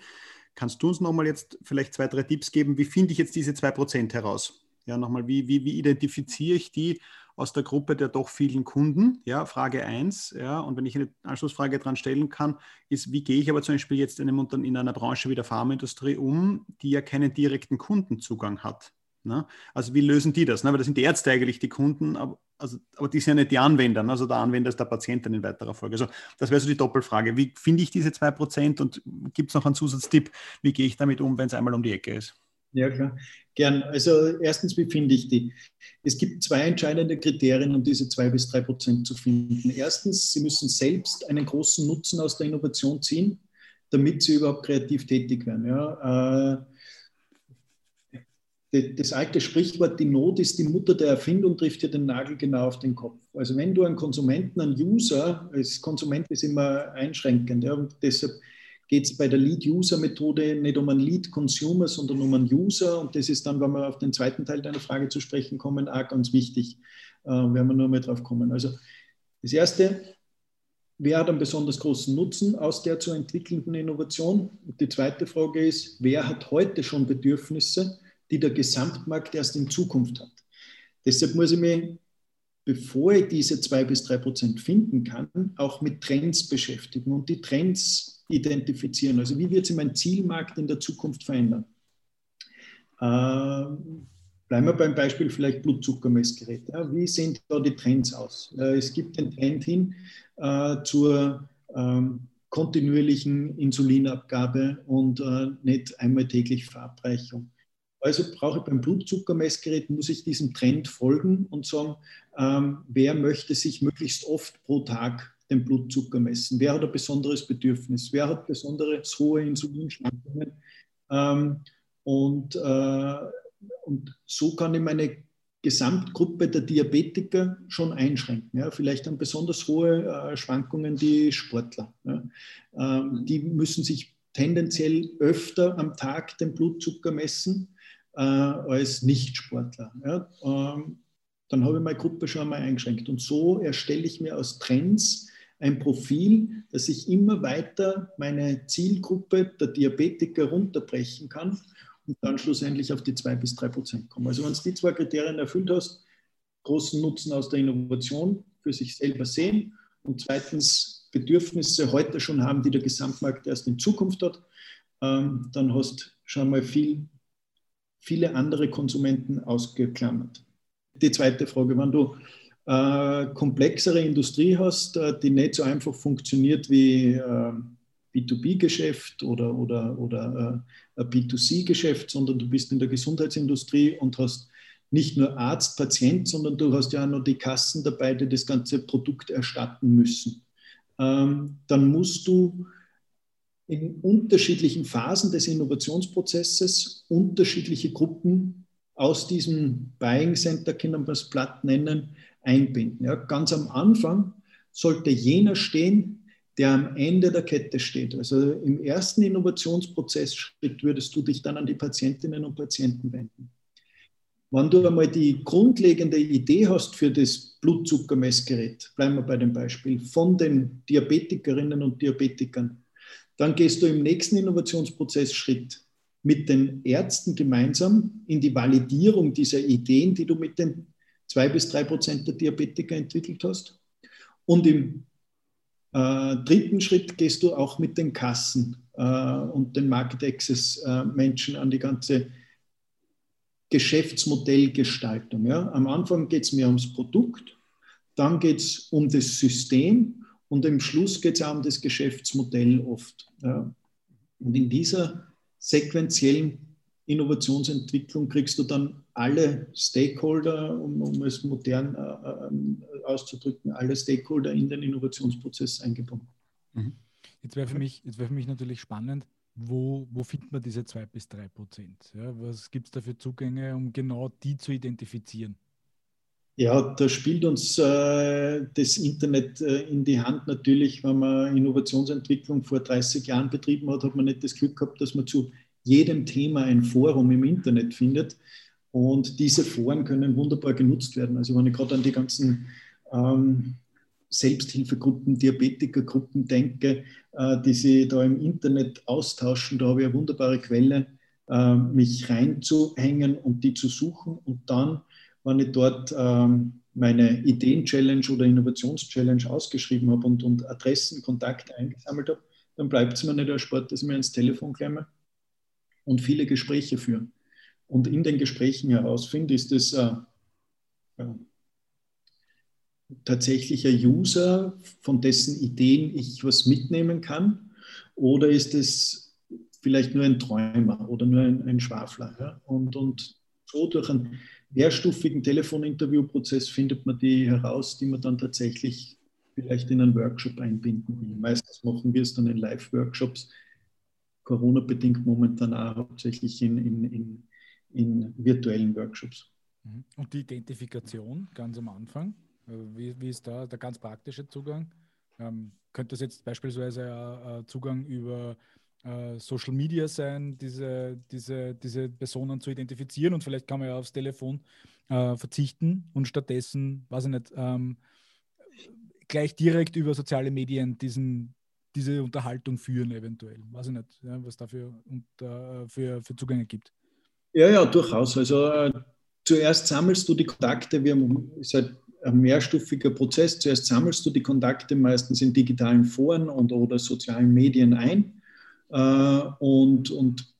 Kannst du uns nochmal jetzt vielleicht zwei, drei Tipps geben? Wie finde ich jetzt diese zwei Prozent heraus? Ja, nochmal, wie, wie, wie identifiziere ich die aus der Gruppe der doch vielen Kunden? Ja, Frage 1. Ja, und wenn ich eine Anschlussfrage dran stellen kann, ist, wie gehe ich aber zum Beispiel jetzt in, einem, in einer Branche wie der Pharmaindustrie um, die ja keinen direkten Kundenzugang hat? Ne? Also wie lösen die das? Ne? Weil das sind die Ärzte eigentlich die Kunden, aber, also, aber die sind ja nicht die Anwender. Ne? Also der Anwender ist der Patient dann in weiterer Folge. Also das wäre so die Doppelfrage. Wie finde ich diese 2% und gibt es noch einen Zusatztipp, wie gehe ich damit um, wenn es einmal um die Ecke ist? Ja, klar. Gern. Also erstens, wie finde ich die? Es gibt zwei entscheidende Kriterien, um diese zwei bis drei Prozent zu finden. Erstens, Sie müssen selbst einen großen Nutzen aus der Innovation ziehen, damit Sie überhaupt kreativ tätig werden. Ja, äh, das alte Sprichwort, die Not ist die Mutter der Erfindung, trifft ja den Nagel genau auf den Kopf. Also wenn du einen Konsumenten, einen User, als Konsument ist immer einschränkend, ja, und deshalb geht es bei der Lead-User-Methode nicht um einen Lead-Consumer, sondern um einen User. Und das ist dann, wenn wir auf den zweiten Teil deiner Frage zu sprechen kommen, auch ganz wichtig. Äh, werden wir nur mal drauf kommen. Also das Erste, wer hat einen besonders großen Nutzen aus der zu entwickelnden Innovation? Und die zweite Frage ist, wer hat heute schon Bedürfnisse, die der Gesamtmarkt erst in Zukunft hat. Deshalb muss ich mich, bevor ich diese zwei bis drei Prozent finden kann, auch mit Trends beschäftigen und die Trends identifizieren. Also wie wird sich mein Zielmarkt in der Zukunft verändern? Äh, bleiben wir beim Beispiel vielleicht Blutzuckermessgerät. Ja, wie sehen da die Trends aus? Äh, es gibt den Trend hin äh, zur ähm, kontinuierlichen Insulinabgabe und äh, nicht einmal täglich Verabreichung. Also brauche ich beim Blutzuckermessgerät, muss ich diesem Trend folgen und sagen, ähm, wer möchte sich möglichst oft pro Tag den Blutzucker messen? Wer hat ein besonderes Bedürfnis? Wer hat besonders hohe Insulinschwankungen? Ähm, und, äh, und so kann ich meine Gesamtgruppe der Diabetiker schon einschränken. Ja, vielleicht haben besonders hohe äh, Schwankungen die Sportler. Ja. Ähm, die müssen sich tendenziell öfter am Tag den Blutzucker messen äh, als Nichtsportler. Ja? Ähm, dann habe ich meine Gruppe schon einmal eingeschränkt. Und so erstelle ich mir aus Trends ein Profil, dass ich immer weiter meine Zielgruppe der Diabetiker runterbrechen kann und dann schlussendlich auf die zwei bis drei Prozent kommen. Also wenn du die zwei Kriterien erfüllt hast, großen Nutzen aus der Innovation für sich selber sehen und zweitens Bedürfnisse heute schon haben, die der Gesamtmarkt erst in Zukunft hat, ähm, dann hast du schon mal viel viele andere Konsumenten ausgeklammert. Die zweite Frage, wenn du äh, komplexere Industrie hast, äh, die nicht so einfach funktioniert wie äh, B2B-Geschäft oder, oder, oder äh, ein B2C-Geschäft, sondern du bist in der Gesundheitsindustrie und hast nicht nur Arzt, Patient, sondern du hast ja auch noch die Kassen dabei, die das ganze Produkt erstatten müssen. Ähm, dann musst du in unterschiedlichen Phasen des Innovationsprozesses unterschiedliche Gruppen aus diesem Buying Center, können wir es platt nennen, einbinden. Ja, ganz am Anfang sollte jener stehen, der am Ende der Kette steht. Also im ersten Innovationsprozessschritt würdest du dich dann an die Patientinnen und Patienten wenden. Wenn du einmal die grundlegende Idee hast für das Blutzuckermessgerät, bleiben wir bei dem Beispiel, von den Diabetikerinnen und Diabetikern, dann gehst du im nächsten Innovationsprozessschritt mit den Ärzten gemeinsam in die Validierung dieser Ideen, die du mit den zwei bis drei Prozent der Diabetiker entwickelt hast. Und im äh, dritten Schritt gehst du auch mit den Kassen äh, und den Market Access äh, Menschen an die ganze Geschäftsmodellgestaltung. Ja? Am Anfang geht es mir ums Produkt, dann geht es um das System und im Schluss geht es auch um das Geschäftsmodell oft. Ja. Und in dieser sequentiellen Innovationsentwicklung kriegst du dann alle Stakeholder, um, um es modern äh, äh auszudrücken, alle Stakeholder in den Innovationsprozess eingebunden. Mhm. Jetzt wäre für, mich, wär für mich natürlich spannend, wo, wo findet man diese 2 bis 3 Prozent? Ja, was gibt es da für Zugänge, um genau die zu identifizieren? Ja, da spielt uns äh, das Internet äh, in die Hand natürlich. Wenn man Innovationsentwicklung vor 30 Jahren betrieben hat, hat man nicht das Glück gehabt, dass man zu jedem Thema ein Forum im Internet findet. Und diese Foren können wunderbar genutzt werden. Also wenn ich gerade an die ganzen ähm, Selbsthilfegruppen, Diabetikergruppen denke, äh, die sich da im Internet austauschen, da habe ich eine wunderbare Quelle, äh, mich reinzuhängen und die zu suchen und dann wenn ich dort ähm, meine Ideen-Challenge oder Innovations-Challenge ausgeschrieben habe und, und Adressen, Kontakte eingesammelt habe, dann bleibt es mir nicht erspart, dass ich mir ins Telefon klemme und viele Gespräche führen. Und in den Gesprächen herausfinde, ist es äh, äh, tatsächlich ein User, von dessen Ideen ich was mitnehmen kann, oder ist es vielleicht nur ein Träumer oder nur ein, ein Schwafler. Ja? Und, und so durch ein mehrstufigen Telefoninterviewprozess findet man die heraus, die man dann tatsächlich vielleicht in einen Workshop einbinden will. Meistens machen wir es dann in Live-Workshops, Corona-bedingt momentan auch hauptsächlich in, in, in, in, virtuellen Workshops. Mhm. Und die Identifikation ganz am Anfang, äh, wie, wie ist da der ganz praktische Zugang? Ähm, könnte das jetzt beispielsweise ein Zugang über äh, Social Media sein, diese, diese, diese Personen zu identifizieren und vielleicht kann man ja aufs Telefon äh, verzichten und stattdessen, weiß ich nicht, ähm, gleich direkt über soziale Medien diesen, diese Unterhaltung führen, eventuell. Weiß ich nicht, ja, was dafür unter, für, für Zugänge gibt. Ja, ja, durchaus. Also äh, zuerst sammelst du die Kontakte, wir haben, ist halt ein mehrstufiger Prozess. Zuerst sammelst du die Kontakte meistens in digitalen Foren und oder sozialen Medien ein äh, und, und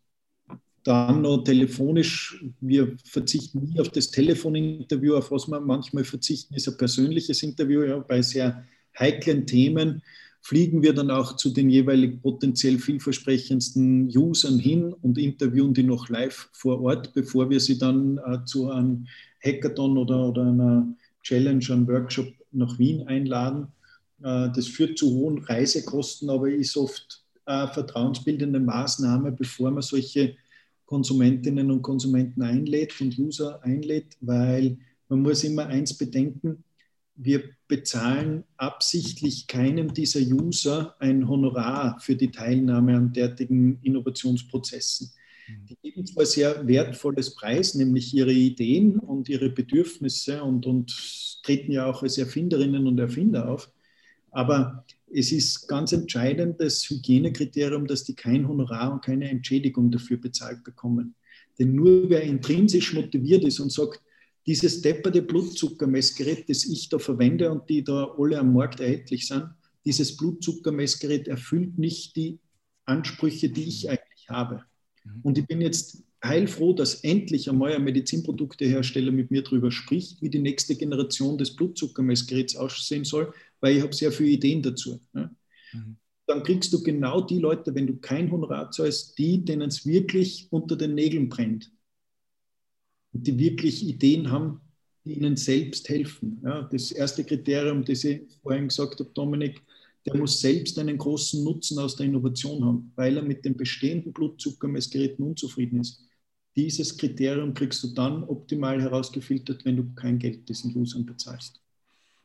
dann noch telefonisch, wir verzichten nie auf das Telefoninterview, auf was wir manchmal verzichten, ist ein persönliches Interview. Ja, bei sehr heiklen Themen fliegen wir dann auch zu den jeweilig potenziell vielversprechendsten Usern hin und interviewen die noch live vor Ort, bevor wir sie dann äh, zu einem Hackathon oder, oder einer Challenge, einem Workshop nach Wien einladen. Äh, das führt zu hohen Reisekosten, aber ist oft äh, vertrauensbildende Maßnahme, bevor man solche Konsumentinnen und Konsumenten einlädt und User einlädt, weil man muss immer eins bedenken, wir bezahlen absichtlich keinem dieser User ein Honorar für die Teilnahme an derartigen Innovationsprozessen. Mhm. Die geben zwar sehr wertvolles Preis, nämlich ihre Ideen und ihre Bedürfnisse und, und treten ja auch als Erfinderinnen und Erfinder auf, aber es ist ganz entscheidend das Hygienekriterium, dass die kein Honorar und keine Entschädigung dafür bezahlt bekommen. Denn nur wer intrinsisch motiviert ist und sagt, dieses depperte Blutzuckermessgerät, das ich da verwende und die da alle am Markt erhältlich sind, dieses Blutzuckermessgerät erfüllt nicht die Ansprüche, die ich eigentlich habe. Mhm. Und ich bin jetzt heilfroh, dass endlich einmal ein Medizinproduktehersteller mit mir darüber spricht, wie die nächste Generation des Blutzuckermessgeräts aussehen soll, weil ich habe sehr viele Ideen dazu. Ja. Mhm. Dann kriegst du genau die Leute, wenn du kein Honorar zahlst, die, denen es wirklich unter den Nägeln brennt. Und die wirklich Ideen haben, die ihnen selbst helfen. Ja, das erste Kriterium, das ich vorhin gesagt habe, Dominik, der muss selbst einen großen Nutzen aus der Innovation haben, weil er mit den bestehenden Blutzuckermessgeräten unzufrieden ist. Dieses Kriterium kriegst du dann optimal herausgefiltert, wenn du kein Geld diesen Usern bezahlst.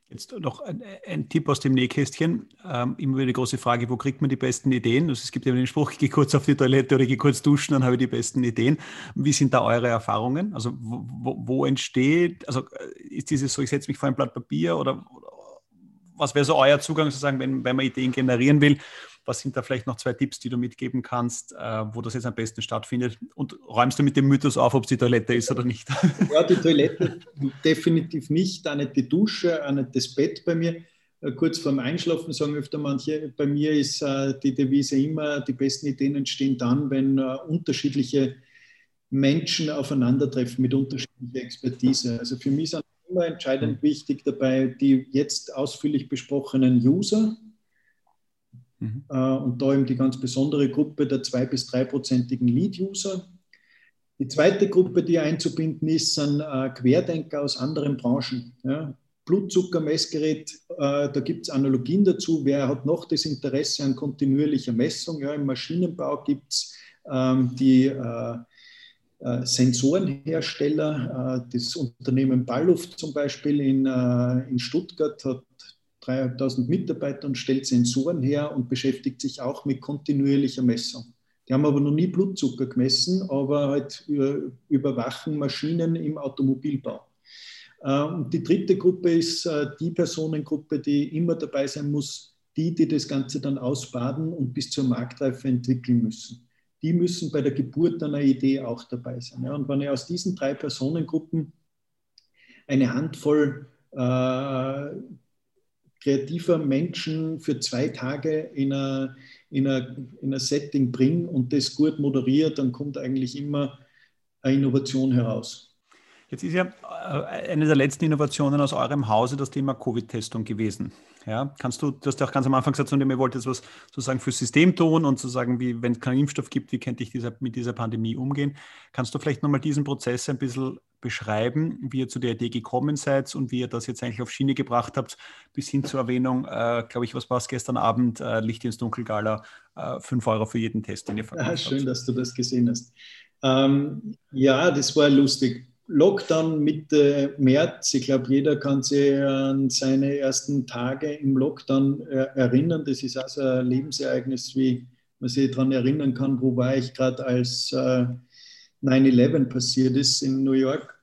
Jetzt noch ein, ein, Tipp aus dem Nähkästchen. Ähm, immer wieder die große Frage, wo kriegt man die besten Ideen? Also es gibt ja den Spruch, ich gehe kurz auf die Toilette oder ich gehe kurz duschen, dann habe ich die besten Ideen. Wie sind da eure Erfahrungen? Also wo, wo entsteht, also äh, ist dieses so, ich setze mich vor ein Blatt Papier oder, was wäre so euer Zugang sozusagen, wenn, wenn man Ideen generieren will? Was sind da vielleicht noch zwei Tipps, die du mitgeben kannst, äh, wo das jetzt am besten stattfindet? Und räumst du mit dem Mythos auf, ob es die Toilette ist oder nicht? Ja, die Toilette definitiv nicht, auch nicht die Dusche, auch nicht das Bett bei mir. Äh, kurz vorm Einschlafen sagen öfter manche, bei mir ist äh, die Devise immer, die besten Ideen entstehen dann, wenn unterschiedliche Menschen aufeinandertreffen mit unterschiedlicher Expertise. Also für mich sind immer entscheidend wichtig dabei die jetzt ausführlich besprochenen User, Mhm. Äh, und da eben die ganz besondere Gruppe der zwei- bis dreiprozentigen Lead-User. Die zweite Gruppe, die einzubinden ist, sind äh, Querdenker aus anderen Branchen. Ja. Blutzuckermessgerät, äh, da gibt es Analogien dazu. Wer hat noch das Interesse an kontinuierlicher Messung? Ja, Im Maschinenbau gibt es ähm, die äh, Sensorenhersteller. Äh, das Unternehmen Ballluft zum Beispiel in, äh, in Stuttgart hat 3.500 Mitarbeiter und stellt Sensoren her und beschäftigt sich auch mit kontinuierlicher Messung. Die haben aber noch nie Blutzucker gemessen, aber halt überwachen Maschinen im Automobilbau. Und die dritte Gruppe ist die Personengruppe, die immer dabei sein muss, die, die das Ganze dann ausbaden und bis zur Marktreife entwickeln müssen die müssen bei der Geburt einer Idee auch dabei sein. Und wenn ich aus diesen drei Personengruppen eine Handvoll äh, kreativer Menschen für zwei Tage in ein in in Setting bringe und das gut moderiert, dann kommt eigentlich immer eine Innovation heraus. Jetzt ist ja äh, eine der letzten Innovationen aus eurem Hause das Thema Covid-Testung gewesen. Ja, kannst du, du hast ja auch ganz am Anfang gesagt, ihr wollt jetzt was sozusagen fürs System tun und sozusagen, wie, wenn es keinen Impfstoff gibt, wie könnte ich dieser, mit dieser Pandemie umgehen? Kannst du vielleicht nochmal diesen Prozess ein bisschen beschreiben, wie ihr zu der Idee gekommen seid und wie ihr das jetzt eigentlich auf Schiene gebracht habt, bis hin zur Erwähnung, äh, glaube ich, was war es gestern Abend, äh, Licht ins Dunkelgala, äh, 5 Euro für jeden Test, den ihr verkauft ah, Schön, dass du das gesehen hast. Ähm, ja, das war lustig. Lockdown Mitte März. Ich glaube, jeder kann sich an seine ersten Tage im Lockdown äh, erinnern. Das ist also ein Lebensereignis, wie man sich daran erinnern kann, wo war ich gerade als äh, 9-11 passiert ist in New York.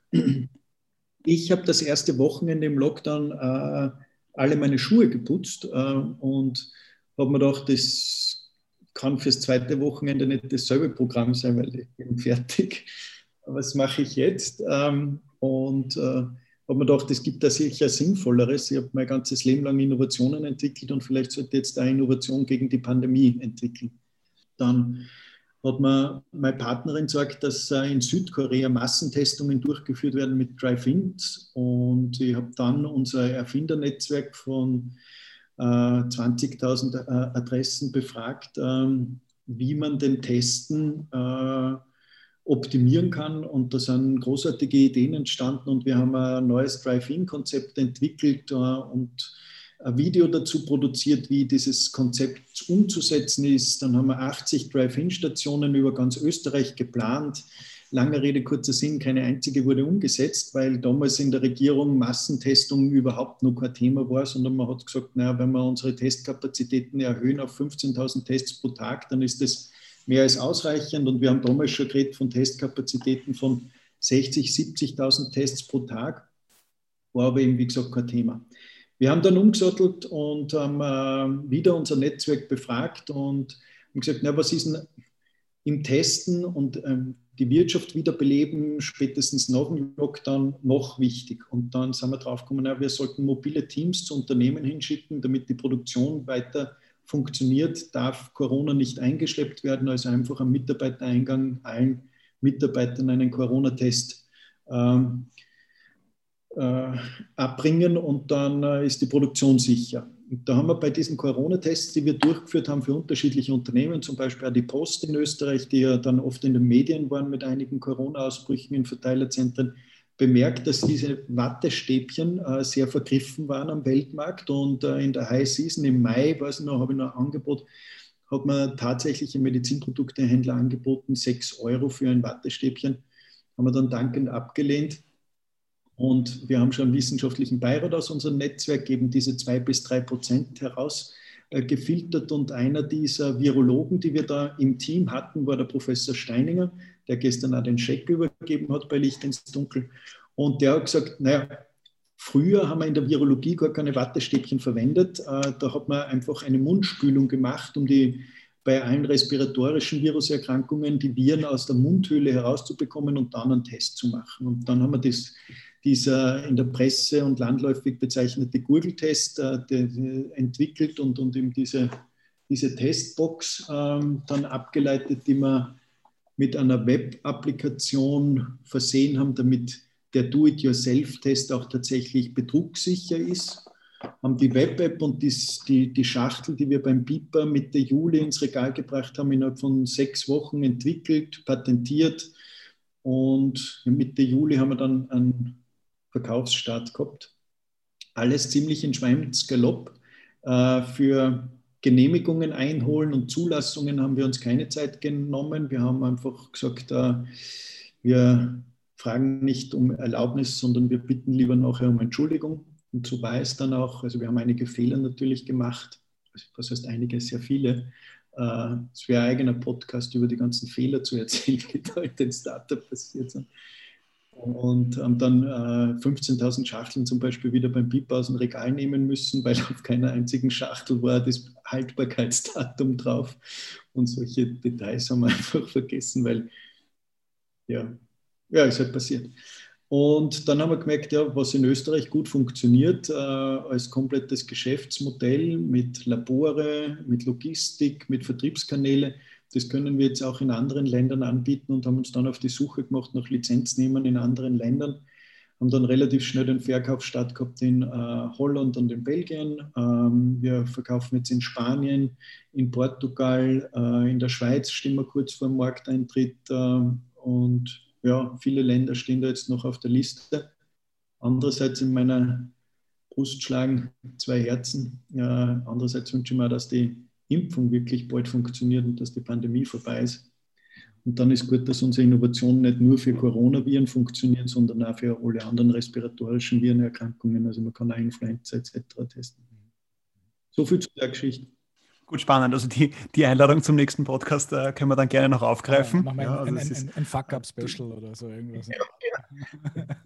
Ich habe das erste Wochenende im Lockdown äh, alle meine Schuhe geputzt äh, und habe mir gedacht, das kann fürs zweite Wochenende nicht dasselbe Programm sein, weil ich bin fertig was mache ich jetzt? Ähm, und äh, habe mir gedacht, es gibt da sicher Sinnvolleres. Ich habe mein ganzes Leben lang Innovationen entwickelt und vielleicht sollte jetzt eine Innovation gegen die Pandemie entwickeln. Dann hat mir meine Partnerin gesagt, dass äh, in Südkorea Massentestungen durchgeführt werden mit Drive-Ins. Und ich habe dann unser Erfindernetzwerk von äh, 20.000 äh, Adressen befragt, ähm, wie man den Testen äh, optimieren kann. Und da sind großartige Ideen entstanden und wir haben ein neues Drive-In-Konzept entwickelt äh, und ein Video dazu produziert, wie dieses Konzept umzusetzen ist. Dann haben wir 80 Drive-In-Stationen über ganz Österreich geplant. Lange Rede, kurzer Sinn, keine einzige wurde umgesetzt, weil damals in der Regierung Massentestung überhaupt noch kein Thema war, sondern man hat gesagt, naja, wenn wir unsere Testkapazitäten erhöhen auf 15.000 Tests pro Tag, dann ist das mehr als ausreichend. Und wir haben damals schon geredet von Testkapazitäten von 60, 70.000 Tests pro Tag. War aber eben, wie gesagt, kein Thema. Wir haben dann umgesattelt und haben äh, wieder unser Netzwerk befragt und haben gesagt, na, was ist denn im Testen und ähm, die Wirtschaft wiederbeleben, spätestens nach dem Lockdown, noch wichtig. Und dann sind wir drauf gekommen, wir sollten mobile Teams zu Unternehmen hinschicken, damit die Produktion weiter funktioniert, darf Corona nicht eingeschleppt werden, also einfach am Mitarbeitereingang allen Mitarbeitern einen Corona-Test ähm, äh, abbringen und dann äh, ist die Produktion sicher. Und da haben wir bei diesen Corona-Tests, die wir durchgeführt haben für unterschiedliche Unternehmen, zum Beispiel auch die Post in Österreich, die ja dann oft in den Medien waren mit einigen Corona-Ausbrüchen in Verteilerzentren, bemerkt, dass diese Wattestäbchen äh, sehr vergriffen waren am Weltmarkt und äh, in der High Season im Mai, weiß ich noch, habe ich noch ein Angebot, hat man tatsächlich im Medizinproduktehändler angeboten, 6 Euro für ein Wattestäbchen, haben wir dann dankend abgelehnt. Und wir haben schon einen wissenschaftlichen Beirat aus unserem Netzwerk, geben diese 2 bis 3 Prozent heraus äh, gefiltert und einer dieser Virologen, die wir da im Team hatten, war der Professor Steininger, der gestern auch den Scheck übergeben hat bei Licht ins Dunkel. Und der hat gesagt, naja, früher haben wir in der Virologie gar keine Wattestäbchen verwendet. Äh, da hat man einfach eine Mundspülung gemacht, um die bei allen respiratorischen Viruserkrankungen die Viren aus der Mundhöhle herauszubekommen und dann einen Test zu machen. Und dann haben wir das, dieser in der Presse und landläufig bezeichnete Gurgeltest äh, entwickelt und, und eben diese, diese Testbox ähm, dann abgeleitet, die man mit einer Web-Applikation versehen haben, damit der Do-it-yourself-Test auch tatsächlich betrugssicher ist. Haben die Web-App und die, die, die Schachtel, die wir beim Piper Mitte Juli ins Regal gebracht haben, innerhalb von sechs Wochen entwickelt, patentiert. Und Mitte Juli haben wir dann einen Verkaufsstart gehabt. Alles ziemlich in Schweinsgalopp. Äh, für Genehmigungen einholen und Zulassungen haben wir uns keine Zeit genommen. Wir haben einfach gesagt, äh, wir fragen nicht um Erlaubnis, sondern wir bitten lieber nachher um Entschuldigung. Und so war es dann auch. Also wir haben einige Fehler natürlich gemacht. Also was heißt einige? Sehr viele. Äh, es wäre ein eigener Podcast über die ganzen Fehler zu erzählen, die da in den Startup passiert sind. Und haben dann äh, 15.000 Schachteln zum Beispiel wieder beim Piep aus dem Regal nehmen müssen, weil auf keiner einzigen Schachtel war das Haltbarkeitsdatum drauf. Und solche Details haben wir einfach vergessen, weil ja, ja, ist halt passiert. Und dann haben wir gemerkt, ja, was in Österreich gut funktioniert, äh, als komplettes Geschäftsmodell mit Labore, mit Logistik, mit Vertriebskanäle, das können wir jetzt auch in anderen Ländern anbieten und haben uns dann auf die Suche gemacht nach Lizenznehmern in anderen Ländern. Haben dann relativ schnell den Verkauf statt gehabt in äh, Holland und in Belgien. Ähm, wir verkaufen jetzt in Spanien, in Portugal, äh, in der Schweiz stehen wir kurz vor dem Markteintritt äh, und ja, viele Länder stehen da jetzt noch auf der Liste. Andererseits in meiner Brust schlagen zwei Herzen. Andererseits wünsche ich mir, dass die Impfung wirklich bald funktioniert und dass die Pandemie vorbei ist. Und dann ist gut, dass unsere Innovationen nicht nur für Coronaviren funktionieren, sondern auch für alle anderen respiratorischen Virenerkrankungen. Also man kann auch Influenza etc. testen. So viel zu der Geschichte. Gut, spannend. Also die, die Einladung zum nächsten Podcast äh, können wir dann gerne noch aufgreifen. Ja, machen wir ja, ein, also ein, ein, ein Fuck-Up-Special oder so irgendwas. Ja,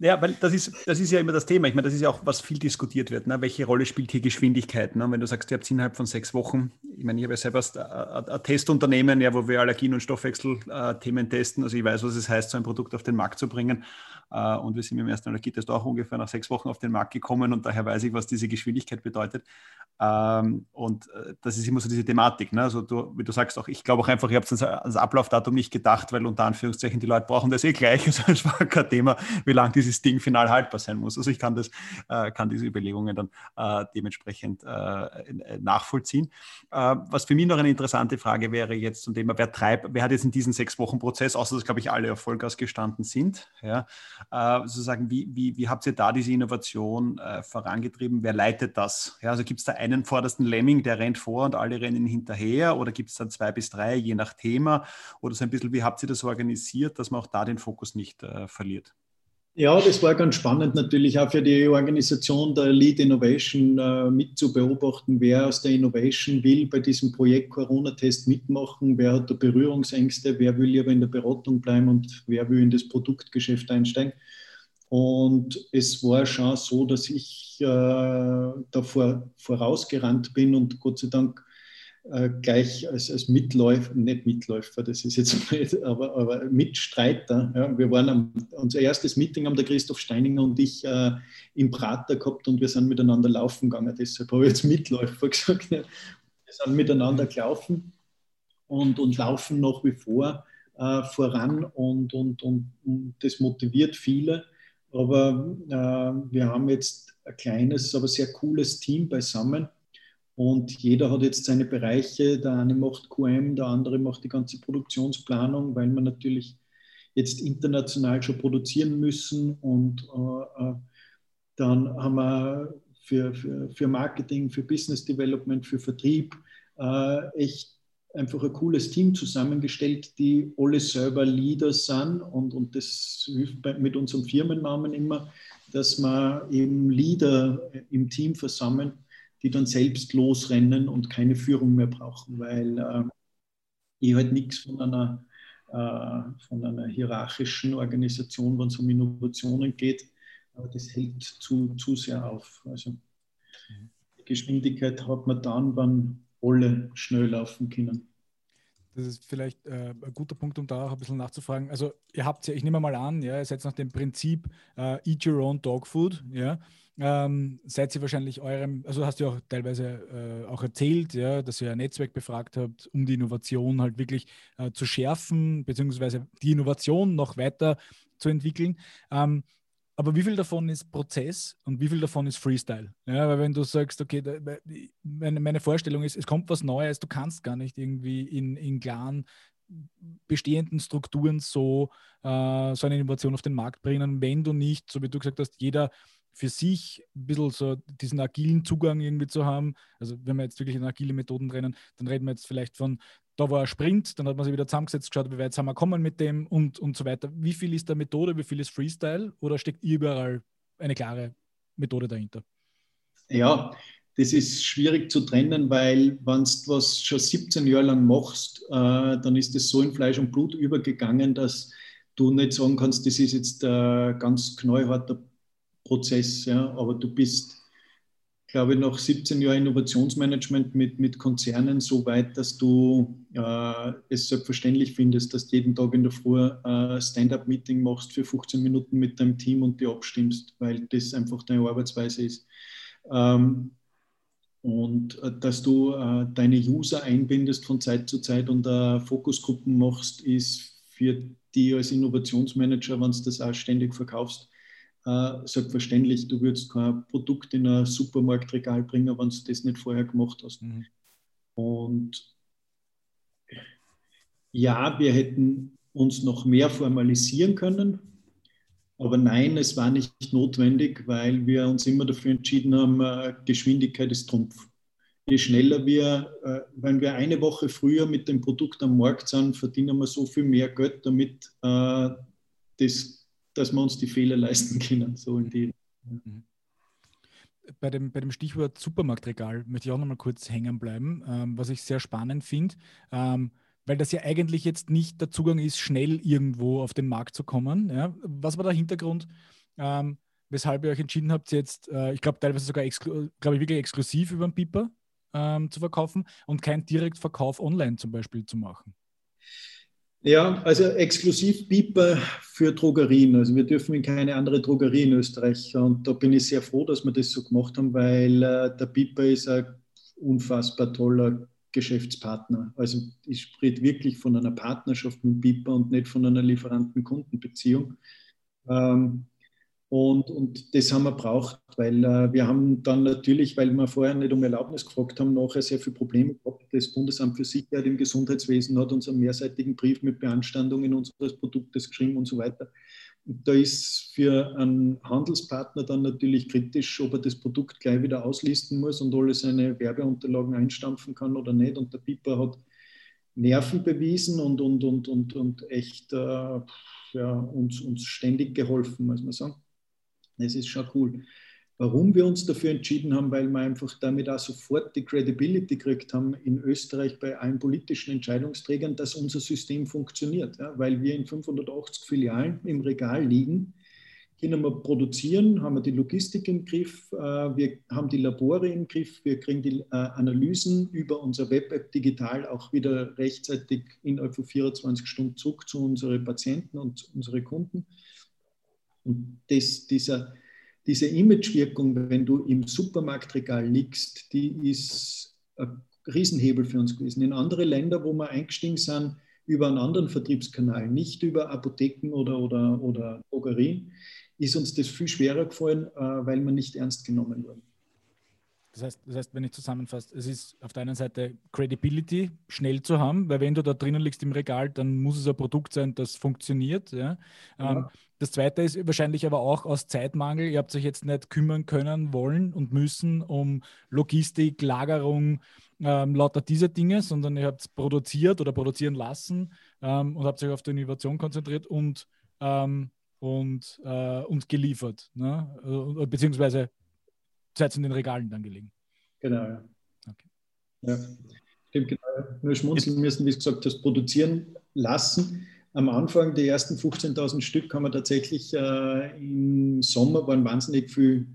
ja, weil das ist, das ist ja immer das Thema. Ich meine, das ist ja auch, was viel diskutiert wird. Ne? Welche Rolle spielt hier Geschwindigkeit? Ne? Wenn du sagst, ihr habt innerhalb von sechs Wochen, ich meine, ich habe ja selber ein, ein Testunternehmen, ja, wo wir Allergien- und Stoffwechselthemen testen. Also ich weiß, was es heißt, so ein Produkt auf den Markt zu bringen. Äh, und wir sind dem ersten Allergietest auch ungefähr nach sechs Wochen auf den Markt gekommen und daher weiß ich, was diese Geschwindigkeit bedeutet. Ähm, und äh, das ist immer so diese Thematik. Ne? Also du, wie du sagst auch, ich glaube auch einfach, ihr habt ans Ablaufdatum nicht gedacht, weil unter Anführungszeichen die Leute brauchen das eh gleich. Also es war kein Thema, wie lange dieses Ding final haltbar sein muss. Also ich kann das, äh, kann diese Überlegungen dann dementsprechend nachvollziehen. Was für mich noch eine interessante Frage wäre jetzt zum Thema, wer treibt, wer hat jetzt in diesem sechs Wochen Prozess, außer dass glaube ich alle auf Vollgas gestanden sind, ja, äh, sozusagen, wie, wie, wie habt ihr da diese Innovation vorangetrieben? Wer leitet das? Ja, also gibt es da einen vordersten Lemming, der rennt vor und alle rennen hinterher oder gibt es dann zwei bis drei, je nach Thema? Oder so ein bisschen, wie habt ihr das organisiert, dass man auch da den Fokus nicht äh, verliert? Ja, das war ganz spannend natürlich auch für die Organisation der Lead Innovation äh, mit zu beobachten, wer aus der Innovation will bei diesem Projekt Corona-Test mitmachen, wer hat da Berührungsängste, wer will lieber in der Beratung bleiben und wer will in das Produktgeschäft einsteigen. Und es war schon so, dass ich äh, davor vorausgerannt bin und Gott sei Dank äh, gleich als, als Mitläufer, nicht Mitläufer, das ist jetzt nicht, aber, aber Mitstreiter. Ja. Wir waren am, unser erstes Meeting haben der Christoph Steininger und ich äh, im Prater gehabt und wir sind miteinander laufen gegangen. Deshalb habe ich jetzt Mitläufer gesagt. Ja. Wir sind miteinander gelaufen und, und laufen nach wie vor äh, voran und, und, und, und das motiviert viele. Aber äh, wir haben jetzt ein kleines, aber sehr cooles Team beisammen. Und jeder hat jetzt seine Bereiche. Der eine macht QM, der andere macht die ganze Produktionsplanung, weil wir natürlich jetzt international schon produzieren müssen. Und äh, äh dann haben wir für, für, für Marketing, für Business Development, für Vertrieb äh, echt einfach ein cooles Team zusammengestellt, die alle selber Leader sind und, und das hilft mit unserem Firmennamen immer, dass wir eben Leader im Team versammeln, die dann selbst losrennen und keine Führung mehr brauchen, weil äh, ich halt nichts von einer, äh, von einer hierarchischen Organisation, wenn es um Innovationen geht, aber das hält zu, zu sehr auf. Also die Geschwindigkeit hat man dann, wenn alle schnell laufen können. Das ist vielleicht äh, ein guter Punkt, um da auch ein bisschen nachzufragen. Also ihr habt ja, ich nehme mal an, ja, ihr seid nach dem Prinzip äh, Eat Your Own Dog Food, ja. Ähm, seid ihr wahrscheinlich eurem, also hast du auch teilweise äh, auch erzählt, ja, dass ihr ein Netzwerk befragt habt, um die Innovation halt wirklich äh, zu schärfen, beziehungsweise die Innovation noch weiter zu entwickeln. Ähm, aber wie viel davon ist Prozess und wie viel davon ist Freestyle? Ja, weil wenn du sagst, okay, da, meine, meine, Vorstellung ist, es kommt was Neues, du kannst gar nicht irgendwie in, in klaren bestehenden Strukturen so, äh, so eine Innovation auf den Markt bringen, wenn du nicht, so wie du gesagt hast, jeder für sich ein bisschen so diesen agilen Zugang irgendwie zu haben. Also wenn wir jetzt wirklich in agile Methoden rennen, dann reden wir jetzt vielleicht von da war ein Sprint, dann hat man sich wieder zusammengesetzt, geschaut, wie weit sind wir kommen mit dem und, und so weiter. Wie viel ist da Methode, wie viel ist Freestyle oder steckt überall eine klare Methode dahinter? Ja, das ist schwierig zu trennen, weil wenn du was schon 17 Jahre lang machst, äh, dann ist das so in Fleisch und Blut übergegangen, dass du nicht sagen kannst, das ist jetzt ein ganz knallharter Prozess. Ja? Aber du bist, glaube ich, nach 17 Jahren Innovationsmanagement mit, mit Konzernen so weit, dass du äh, es selbstverständlich findest, dass du jeden Tag in der Früh ein Stand-up-Meeting machst für 15 Minuten mit deinem Team und die abstimmst, weil das einfach deine Arbeitsweise ist. Ähm, und äh, dass du äh, deine User einbindest von Zeit zu Zeit und äh, Fokusgruppen machst, ist für die als Innovationsmanager, wenn du das auch ständig verkaufst, äh, selbstverständlich. Du würdest kein Produkt in ein Supermarktregal bringen, wenn du das nicht vorher gemacht hast. Mhm. Und ja, wir hätten uns noch mehr formalisieren können, aber nein, es war nicht notwendig, weil wir uns immer dafür entschieden haben, äh, Geschwindigkeit ist Trumpf. Je schneller wir, äh, wenn wir eine Woche früher mit dem Produkt am Markt sind, verdienen wir so viel mehr Geld damit, äh, das, dass wir uns die Fehler leisten können. So in die. Mhm. Bei dem, bei dem Stichwort Supermarktregal möchte ich auch noch mal kurz hängen bleiben, ähm, was ich sehr spannend finde. Ähm, weil das ja eigentlich jetzt nicht der Zugang ist, schnell irgendwo auf den Markt zu kommen. Ja? Was war der Hintergrund, ähm, weshalb ihr euch entschieden habt, jetzt, äh, ich glaube, teilweise sogar, glaube ich, wirklich exklusiv über den Piper ähm, zu verkaufen und keinen Direktverkauf online zum Beispiel zu machen? Ja, also exklusiv Piper für Drogerien. Also wir dürfen in keine andere Drogerie in Österreich. Und da bin ich sehr froh, dass wir das so gemacht haben, weil äh, der Piper ist ein unfassbar toller Geschäftspartner. Also ich spreche wirklich von einer Partnerschaft mit Piper und nicht von einer Lieferanten-Kundenbeziehung. Ähm, und, und das haben wir braucht, weil äh, wir haben dann natürlich, weil wir vorher nicht um Erlaubnis gefragt haben, nachher sehr viele Probleme gehabt. Das Bundesamt für Sicherheit im Gesundheitswesen hat uns einen mehrseitigen Brief mit Beanstandungen unseres Produktes geschrieben und so weiter. Und da ist für einen Handelspartner dann natürlich kritisch, ob er das Produkt gleich wieder auslisten muss und alle seine Werbeunterlagen einstampfen kann oder nicht. Und der Piper hat Nerven bewiesen und, und, und, und, und echt äh, ja, uns, uns ständig geholfen, muss man sagen. Das ist schon cool. Warum wir uns dafür entschieden haben, weil wir einfach damit auch sofort die Credibility gekriegt haben in Österreich bei allen politischen Entscheidungsträgern, dass unser System funktioniert. Ja, weil wir in 580 Filialen im Regal liegen, können wir produzieren, haben wir die Logistik im Griff, äh, wir haben die Labore im Griff, wir kriegen die äh, Analysen über unser Web-App digital auch wieder rechtzeitig innerhalb von 24 Stunden zurück zu unseren Patienten und unseren Kunden. Und das, dieser diese Imagewirkung, wenn du im Supermarktregal liegst, die ist ein Riesenhebel für uns gewesen. In andere Länder, wo wir eingestiegen sind, über einen anderen Vertriebskanal, nicht über Apotheken oder, oder, oder Drogerien, ist uns das viel schwerer gefallen, äh, weil wir nicht ernst genommen wurden. Das heißt, das heißt, wenn ich zusammenfasse, es ist auf der einen Seite Credibility schnell zu haben, weil wenn du da drinnen liegst im Regal, dann muss es ein Produkt sein, das funktioniert. Ja. ja. Das zweite ist wahrscheinlich aber auch aus Zeitmangel. Ihr habt euch jetzt nicht kümmern können, wollen und müssen um Logistik, Lagerung, ähm, lauter diese Dinge, sondern ihr habt es produziert oder produzieren lassen ähm, und habt euch auf die Innovation konzentriert und, ähm, und, äh, und geliefert. Ne? Äh, beziehungsweise seid in den Regalen dann gelegen. Genau, ja. Okay. ja. Stimmt, genau. Nur schmunzeln müssen, wie gesagt hast, produzieren lassen. Am Anfang, die ersten 15.000 Stück, haben wir tatsächlich äh, im Sommer, waren wahnsinnig viele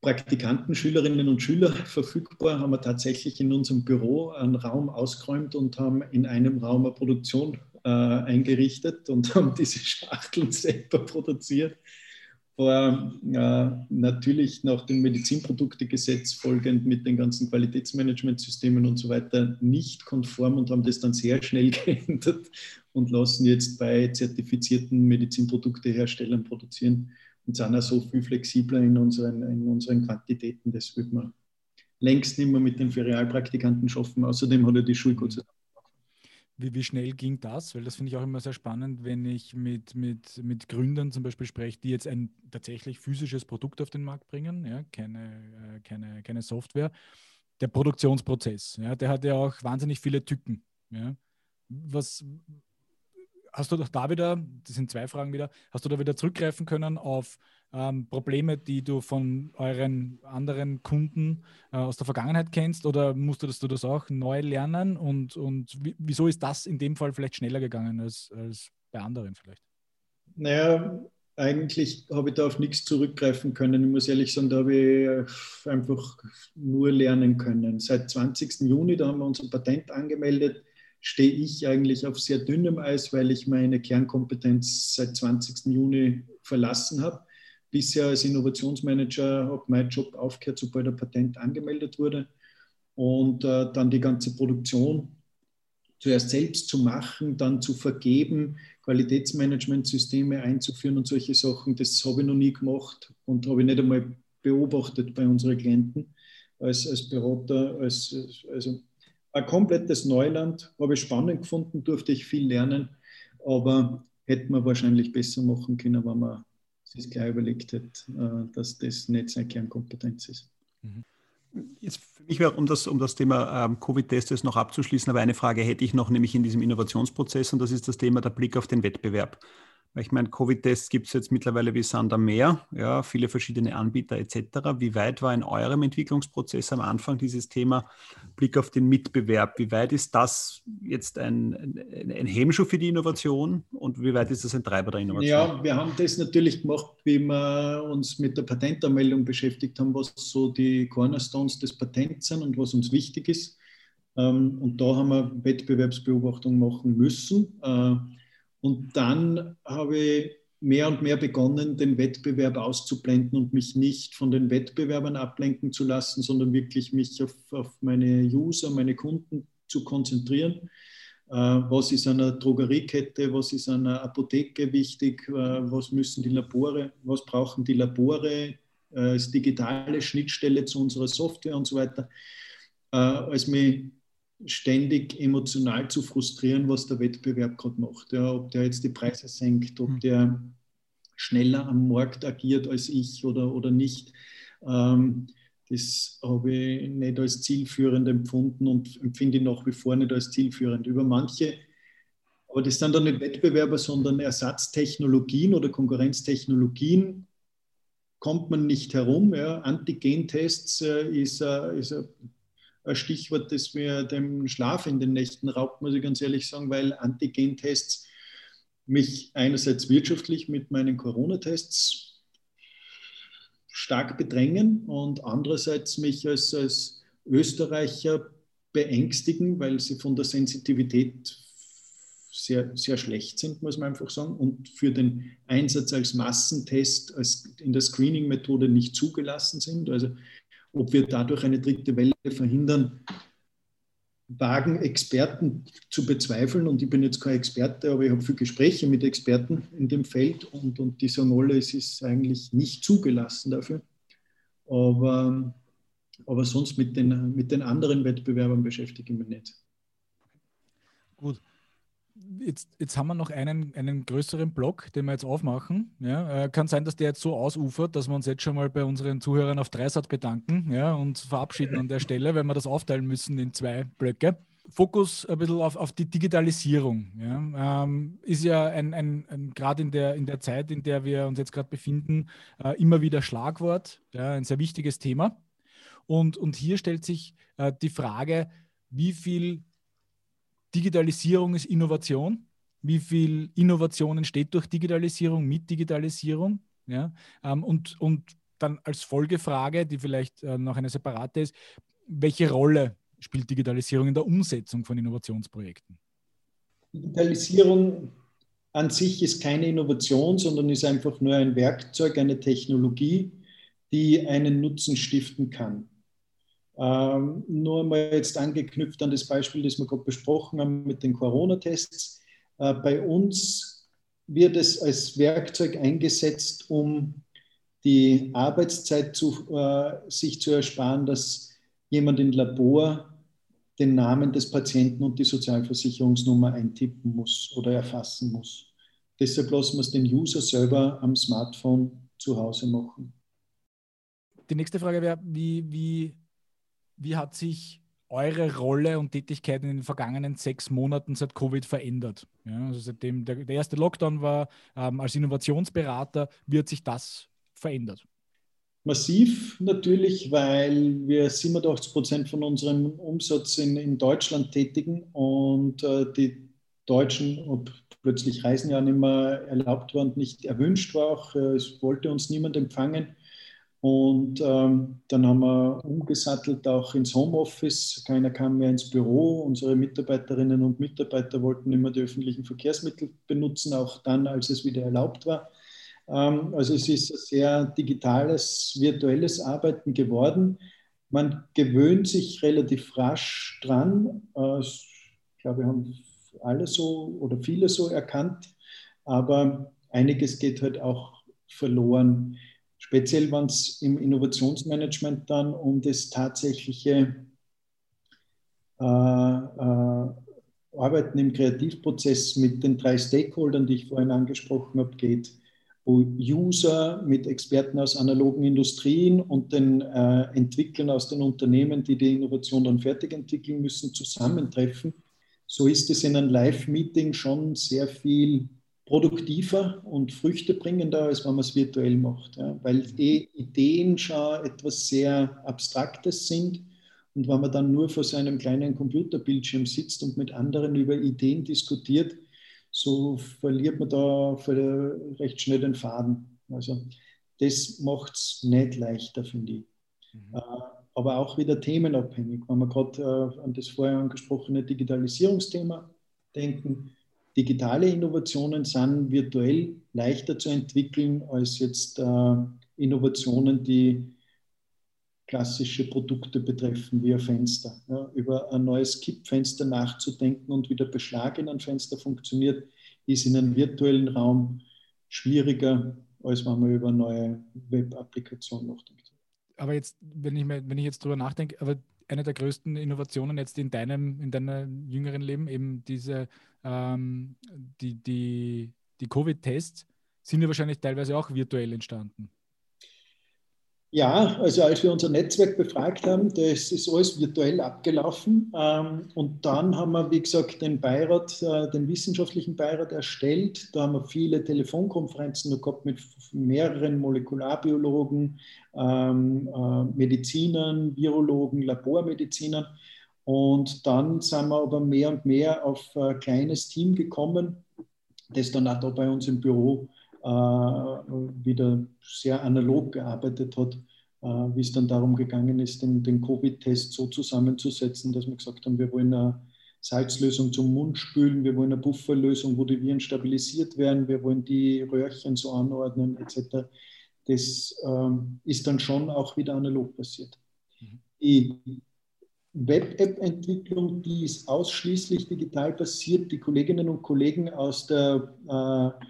Praktikanten, Schülerinnen und Schüler verfügbar, haben wir tatsächlich in unserem Büro einen Raum ausgeräumt und haben in einem Raum eine Produktion äh, eingerichtet und haben diese Schachteln selber produziert war äh, natürlich nach dem Medizinproduktegesetz folgend mit den ganzen Qualitätsmanagementsystemen und so weiter nicht konform und haben das dann sehr schnell geändert und lassen jetzt bei zertifizierten Medizinprodukteherstellern produzieren und sind auch so viel flexibler in unseren, in unseren Quantitäten. Das wird man längst nicht mehr mit den Ferialpraktikanten schaffen. Außerdem hat er die Schule Gott sei Dank wie, wie schnell ging das? Weil das finde ich auch immer sehr spannend, wenn ich mit, mit, mit Gründern zum Beispiel spreche, die jetzt ein tatsächlich physisches Produkt auf den Markt bringen, ja, keine, äh, keine, keine Software. der Produktionsprozess. Ja, der hat ja auch wahnsinnig viele Tücken. Ja. Was hast du doch da wieder, das sind zwei Fragen wieder, hast du da wieder zurückgreifen können auf ähm, Probleme, die du von euren anderen Kunden äh, aus der Vergangenheit kennst oder musstest du das auch neu lernen und, und wieso ist das in dem Fall vielleicht schneller gegangen als, als bei anderen vielleicht? Naja, eigentlich habe ich da auf nichts zurückgreifen können. Ich muss ehrlich sagen, da habe ich einfach nur lernen können. Seit 20. Juni, da haben wir unser Patent angemeldet, stehe ich eigentlich auf sehr dünnem Eis, weil ich meine Kernkompetenz seit 20. Juni verlassen habe bisher als Innovationsmanager habe mein Job aufgehört, sobald ein Patent angemeldet wurde. Und äh, dann die ganze Produktion zuerst selbst zu machen, dann zu vergeben, Qualitätsmanagementsysteme einzuführen und solche Sachen, das habe ich noch nie gemacht und habe ich nicht einmal beobachtet bei unseren Klienten als, als Berater. Als, also ein komplettes Neuland, habe ich spannend gefunden, durfte ich viel lernen, aber hätte man wahrscheinlich besser machen können, wenn man sich gleich überlegt hat, äh, dass das nicht seine Kernkompetenz ist. Mhm. Jetzt für mich wäre, um das, um das Thema ähm, Covid-Tests noch abzuschließen, aber eine Frage hätte ich noch, nämlich in diesem Innovationsprozess, und das ist das Thema der Blick auf den Wettbewerb. Ich meine, Covid-Tests gibt es jetzt mittlerweile wie Sand am Meer, ja, viele verschiedene Anbieter etc. Wie weit war in eurem Entwicklungsprozess am Anfang dieses Thema Blick auf den Mitbewerb? Wie weit ist das jetzt ein, ein, Hemmschuh für die Innovation und wie weit ist das ein Treiber der Innovation? Ja, wir haben das natürlich gemacht, wie wir uns mit der Patentanmeldung beschäftigt haben, was so die Cornerstones des Patents sind und was uns wichtig ist. Ähm, und da haben wir Wettbewerbsbeobachtung machen müssen äh, und dann habe ich mehr und mehr begonnen, den Wettbewerb auszublenden und mich nicht von den Wettbewerbern ablenken zu lassen, sondern wirklich mich auf, auf meine User, meine Kunden zu konzentrieren. Äh, was ist einer Drogeriekette, was ist einer Apotheke wichtig, äh, was müssen die Labore, was brauchen die Labore äh, als digitale Schnittstelle zu unserer Software und so weiter. als mich ständig emotional zu frustrieren, was der Wettbewerb gerade macht. Ja, ob der jetzt die Preise senkt, ob hm. der schneller am Markt agiert als ich oder, oder nicht. Ähm, das habe ich nicht als zielführend empfunden und empfinde ich nach wie vor nicht als zielführend. Über manche, aber das sind dann nicht Wettbewerber, sondern Ersatztechnologien oder Konkurrenztechnologien, kommt man nicht herum. Ja. Antigentests äh, ist, äh, ist ein ein Stichwort, das mir den Schlaf in den Nächten raubt, muss ich ganz ehrlich sagen, weil Antigentests mich einerseits wirtschaftlich mit meinen Corona-Tests stark bedrängen und andererseits mich als, als Österreicher beängstigen, weil sie von der Sensitivität sehr, sehr schlecht sind, muss man einfach sagen, und für den Einsatz als Massentest als in der Screening-Methode nicht zugelassen sind. Also ob wir dadurch eine dritte Welle verhindern, wagen Experten zu bezweifeln. Und ich bin jetzt kein Experte, aber ich habe viele Gespräche mit Experten in dem Feld und, und die sagen alle, es ist eigentlich nicht zugelassen dafür. Aber, aber sonst mit den, mit den anderen Wettbewerbern beschäftige ich mich nicht. Gut jetzt, jetzt haben wir noch einen, einen größeren Block, den wir jetzt aufmachen. Ja, äh, kann sein, dass der jetzt so ausufert, dass wir uns jetzt schon mal bei unseren Zuhörern auf Dreisat bedanken ja, und verabschieden an der Stelle, weil wir das aufteilen müssen in zwei Blöcke. Fokus ein bisschen auf, auf die Digitalisierung. Ja, ähm, ist ja ein, ein, ein gerade in der, in der Zeit, in der wir uns jetzt gerade befinden, äh, immer wieder Schlagwort, ja, ein sehr wichtiges Thema. Und, und hier stellt sich äh, die Frage, wie viel Digitalisierung ist Innovation. Wie viel Innovation entsteht durch Digitalisierung, mit Digitalisierung? Ja? Ähm, und, und dann als Folgefrage, die vielleicht äh, noch eine separate ist, welche Rolle spielt Digitalisierung in der Umsetzung von Innovationsprojekten? Digitalisierung an sich ist keine Innovation, sondern ist einfach nur ein Werkzeug, eine Technologie, die einen Nutzen stiften kann. Ähm, nur mal jetzt angeknüpft an das Beispiel, das wir gerade besprochen haben mit den Corona-Tests. Äh, bei uns wird es als Werkzeug eingesetzt, um die Arbeitszeit zu, äh, sich zu ersparen, dass jemand im Labor den Namen des Patienten und die Sozialversicherungsnummer eintippen muss oder erfassen muss. Deshalb lassen wir es den User selber am Smartphone zu Hause machen. Die nächste Frage wäre, wie, wie wie hat sich eure Rolle und Tätigkeit in den vergangenen sechs Monaten seit Covid verändert? Ja, also seitdem der, der, erste Lockdown war, ähm, als Innovationsberater, wie hat sich das verändert? Massiv natürlich, weil wir 87 Prozent von unserem Umsatz in, in Deutschland tätigen und äh, die Deutschen, ob plötzlich Reisen ja nicht mehr erlaubt war und nicht erwünscht war, auch, äh, es wollte uns niemand empfangen. Und ähm, dann haben wir umgesattelt auch ins Homeoffice. Keiner kam mehr ins Büro. Unsere Mitarbeiterinnen und Mitarbeiter wollten immer die öffentlichen Verkehrsmittel benutzen, auch dann, als es wieder erlaubt war. Ähm, also es ist ein sehr digitales, virtuelles Arbeiten geworden. Man gewöhnt sich relativ rasch dran. Äh, ich glaube, wir haben alle so oder viele so erkannt. Aber einiges geht halt auch verloren speziell wenn es im Innovationsmanagement dann um das tatsächliche äh, äh, Arbeiten im Kreativprozess mit den drei Stakeholdern, die ich vorhin angesprochen habe, geht, wo User mit Experten aus analogen Industrien und den äh, Entwicklern aus den Unternehmen, die die Innovation dann fertig entwickeln müssen, zusammentreffen. So ist es in einem Live-Meeting schon sehr viel produktiver und früchtebringender, als wenn man es virtuell macht. Ja? Weil eh Ideen schon etwas sehr Abstraktes sind. Und wenn man dann nur vor seinem kleinen Computerbildschirm sitzt und mit anderen über Ideen diskutiert, so verliert man da recht schnell den Faden. Also das macht es nicht leichter, finde ich. Mhm. Äh, aber auch wieder themenabhängig. Wenn wir gerade äh, an das vorher angesprochene Digitalisierungsthema denken, digitale Innovationen sind virtuell leichter zu entwickeln als jetzt äh, Innovationen, die klassische Produkte betreffen, wie ein Fenster. Ja, über ein neues Kippfenster nachzudenken und wie der Beschlag in einem Fenster funktioniert, ist in einem virtuellen Raum schwieriger, als wenn man über neue Web-Applikation nachdenkt. Aber jetzt, wenn ich, mir, wenn ich jetzt drüber nachdenke, aber eine der größten Innovationen jetzt in deinem, in deinem jüngeren Leben, eben diese, ähm, die, die, die Covid-Tests, sind ja wahrscheinlich teilweise auch virtuell entstanden. Ja, also als wir unser Netzwerk befragt haben, das ist alles virtuell abgelaufen. Ähm, und dann haben wir, wie gesagt, den Beirat, äh, den wissenschaftlichen Beirat erstellt. Da haben wir viele Telefonkonferenzen gehabt mit mehreren Molekularbiologen, ähm, äh, Medizinern, Virologen, Labormedizinern. Und dann sind wir aber mehr und mehr auf ein kleines Team gekommen, das dann auch da bei uns im Büro äh, wieder sehr analog gearbeitet hat, äh, wie es dann darum gegangen ist, den, den Covid-Test so zusammenzusetzen, dass wir gesagt haben, wir wollen eine Salzlösung zum Mund spülen, wir wollen eine Bufferlösung, wo die Viren stabilisiert werden, wir wollen die Röhrchen so anordnen etc. Das ähm, ist dann schon auch wieder analog passiert. Mhm. Die Web-App-Entwicklung, die ist ausschließlich digital passiert. Die Kolleginnen und Kollegen aus der äh,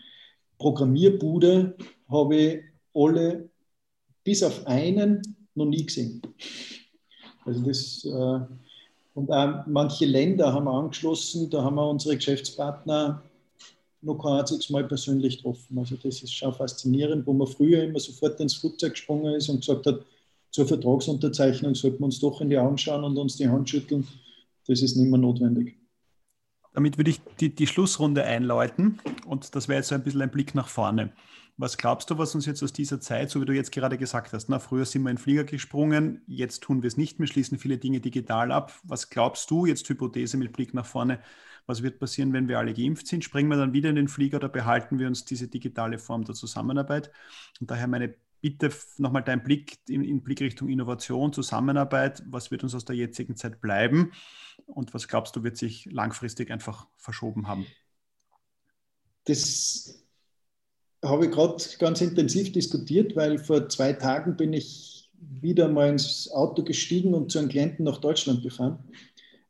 Programmierbude habe ich alle bis auf einen noch nie gesehen. Also das, äh, und auch manche Länder haben wir angeschlossen, da haben wir unsere Geschäftspartner noch kein einziges Mal persönlich getroffen. Also das ist schon faszinierend, wo man früher immer sofort ins Flugzeug gesprungen ist und gesagt hat, zur Vertragsunterzeichnung sollten wir uns doch in die Augen schauen und uns die Hand schütteln. Das ist nicht mehr notwendig. Damit würde ich die, die Schlussrunde einläuten und das wäre jetzt so ein bisschen ein Blick nach vorne. Was glaubst du, was uns jetzt aus dieser Zeit, so wie du jetzt gerade gesagt hast, na, früher sind wir in den Flieger gesprungen, jetzt tun wir es nicht mehr, schließen viele Dinge digital ab. Was glaubst du, jetzt Hypothese mit Blick nach vorne, was wird passieren, wenn wir alle geimpft sind? Springen wir dann wieder in den Flieger oder behalten wir uns diese digitale Form der Zusammenarbeit? Und daher meine bitte nochmal dein Blick in, in Blick Richtung Innovation, Zusammenarbeit. Was wird uns aus der jetzigen Zeit bleiben? Und was glaubst du, wird sich langfristig einfach verschoben haben? Das habe ich gerade ganz intensiv diskutiert, weil vor zwei Tagen bin ich wieder mal ins Auto gestiegen und zu einem Klienten nach Deutschland gefahren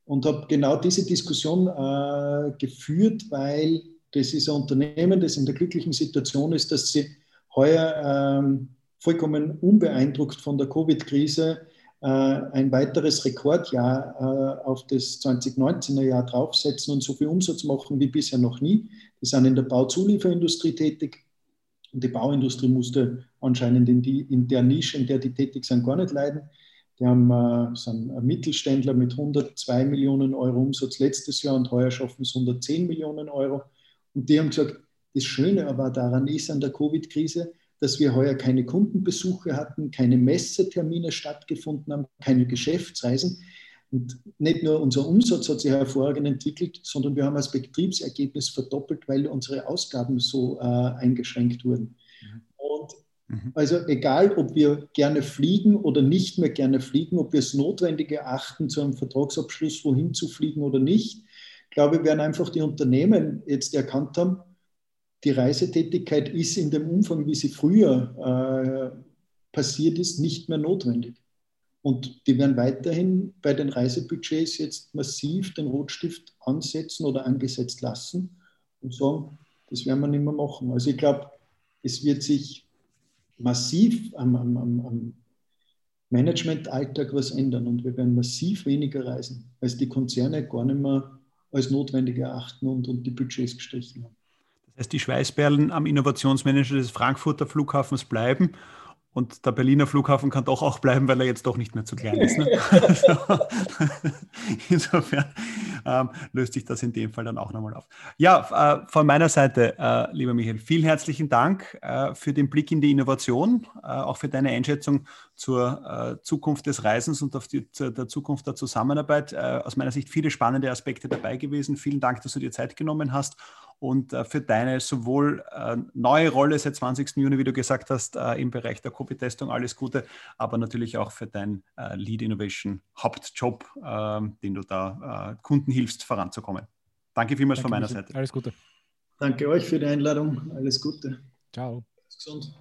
und habe genau diese Diskussion äh, geführt, weil das ist ein Unternehmen, das in der glücklichen Situation ist, dass sie heuer ähm, vollkommen unbeeindruckt von der Covid-Krise äh, ein weiteres Rekordjahr äh, auf das 2019er Jahr draufsetzen und so viel Umsatz machen wie bisher noch nie. Die sind in der Bauzulieferindustrie tätig und die Bauindustrie musste anscheinend in, die, in der Nische, in der die tätig sind, gar nicht leiden. Die haben, äh, sind Mittelständler mit 102 Millionen Euro Umsatz letztes Jahr und heuer schaffen es 110 Millionen Euro. Und die haben gesagt, das Schöne aber daran ist an der Covid-Krise, dass wir heuer keine Kundenbesuche hatten, keine Messetermine stattgefunden haben, keine Geschäftsreisen. Und nicht nur unser Umsatz hat sich hervorragend entwickelt, sondern wir haben das Betriebsergebnis verdoppelt, weil unsere Ausgaben so äh, eingeschränkt wurden. Und mhm. also egal, ob wir gerne fliegen oder nicht mehr gerne fliegen, ob wir es notwendig erachten, zu einem Vertragsabschluss wohin zu fliegen oder nicht, glaube ich, werden einfach die Unternehmen jetzt erkannt haben, die Reisetätigkeit ist in dem Umfang, wie sie früher äh, passiert ist, nicht mehr notwendig. Und die werden weiterhin bei den Reisebudgets jetzt massiv den Rotstift ansetzen oder angesetzt lassen und sagen, das werden wir nicht mehr machen. Also ich glaube, es wird sich massiv am, am, am Managementalltag was ändern und wir werden massiv weniger reisen, als die Konzerne gar nicht mehr als notwendig erachten und, und die Budgets gestrichen haben. Heißt, die Schweißperlen am Innovationsmanager des Frankfurter Flughafens bleiben und der Berliner Flughafen kann doch auch bleiben, weil er jetzt doch nicht mehr zu klein ist. Ne? also, insofern ähm, löst sich das in dem Fall dann auch nochmal auf. Ja, äh, von meiner Seite, äh, lieber Michael, vielen herzlichen Dank äh, für den Blick in die Innovation, äh, auch für deine Einschätzung zur äh, Zukunft des Reisens und auf die, zur, der Zukunft der Zusammenarbeit. Äh, aus meiner Sicht viele spannende Aspekte dabei gewesen. Vielen Dank, dass du dir Zeit genommen hast und äh, für deine sowohl äh, neue Rolle seit 20. Juni, wie du gesagt hast, äh, im Bereich der Copy-Testung alles Gute, aber natürlich auch für deinen Lead Innovation Hauptjob, ähm, den du da Kunden hilfst, voranzukommen. Danke vielmals Danke, von meiner Seite. Alles Gute. Danke euch für die Einladung. Alles Gute. Ciao. Bis gesund.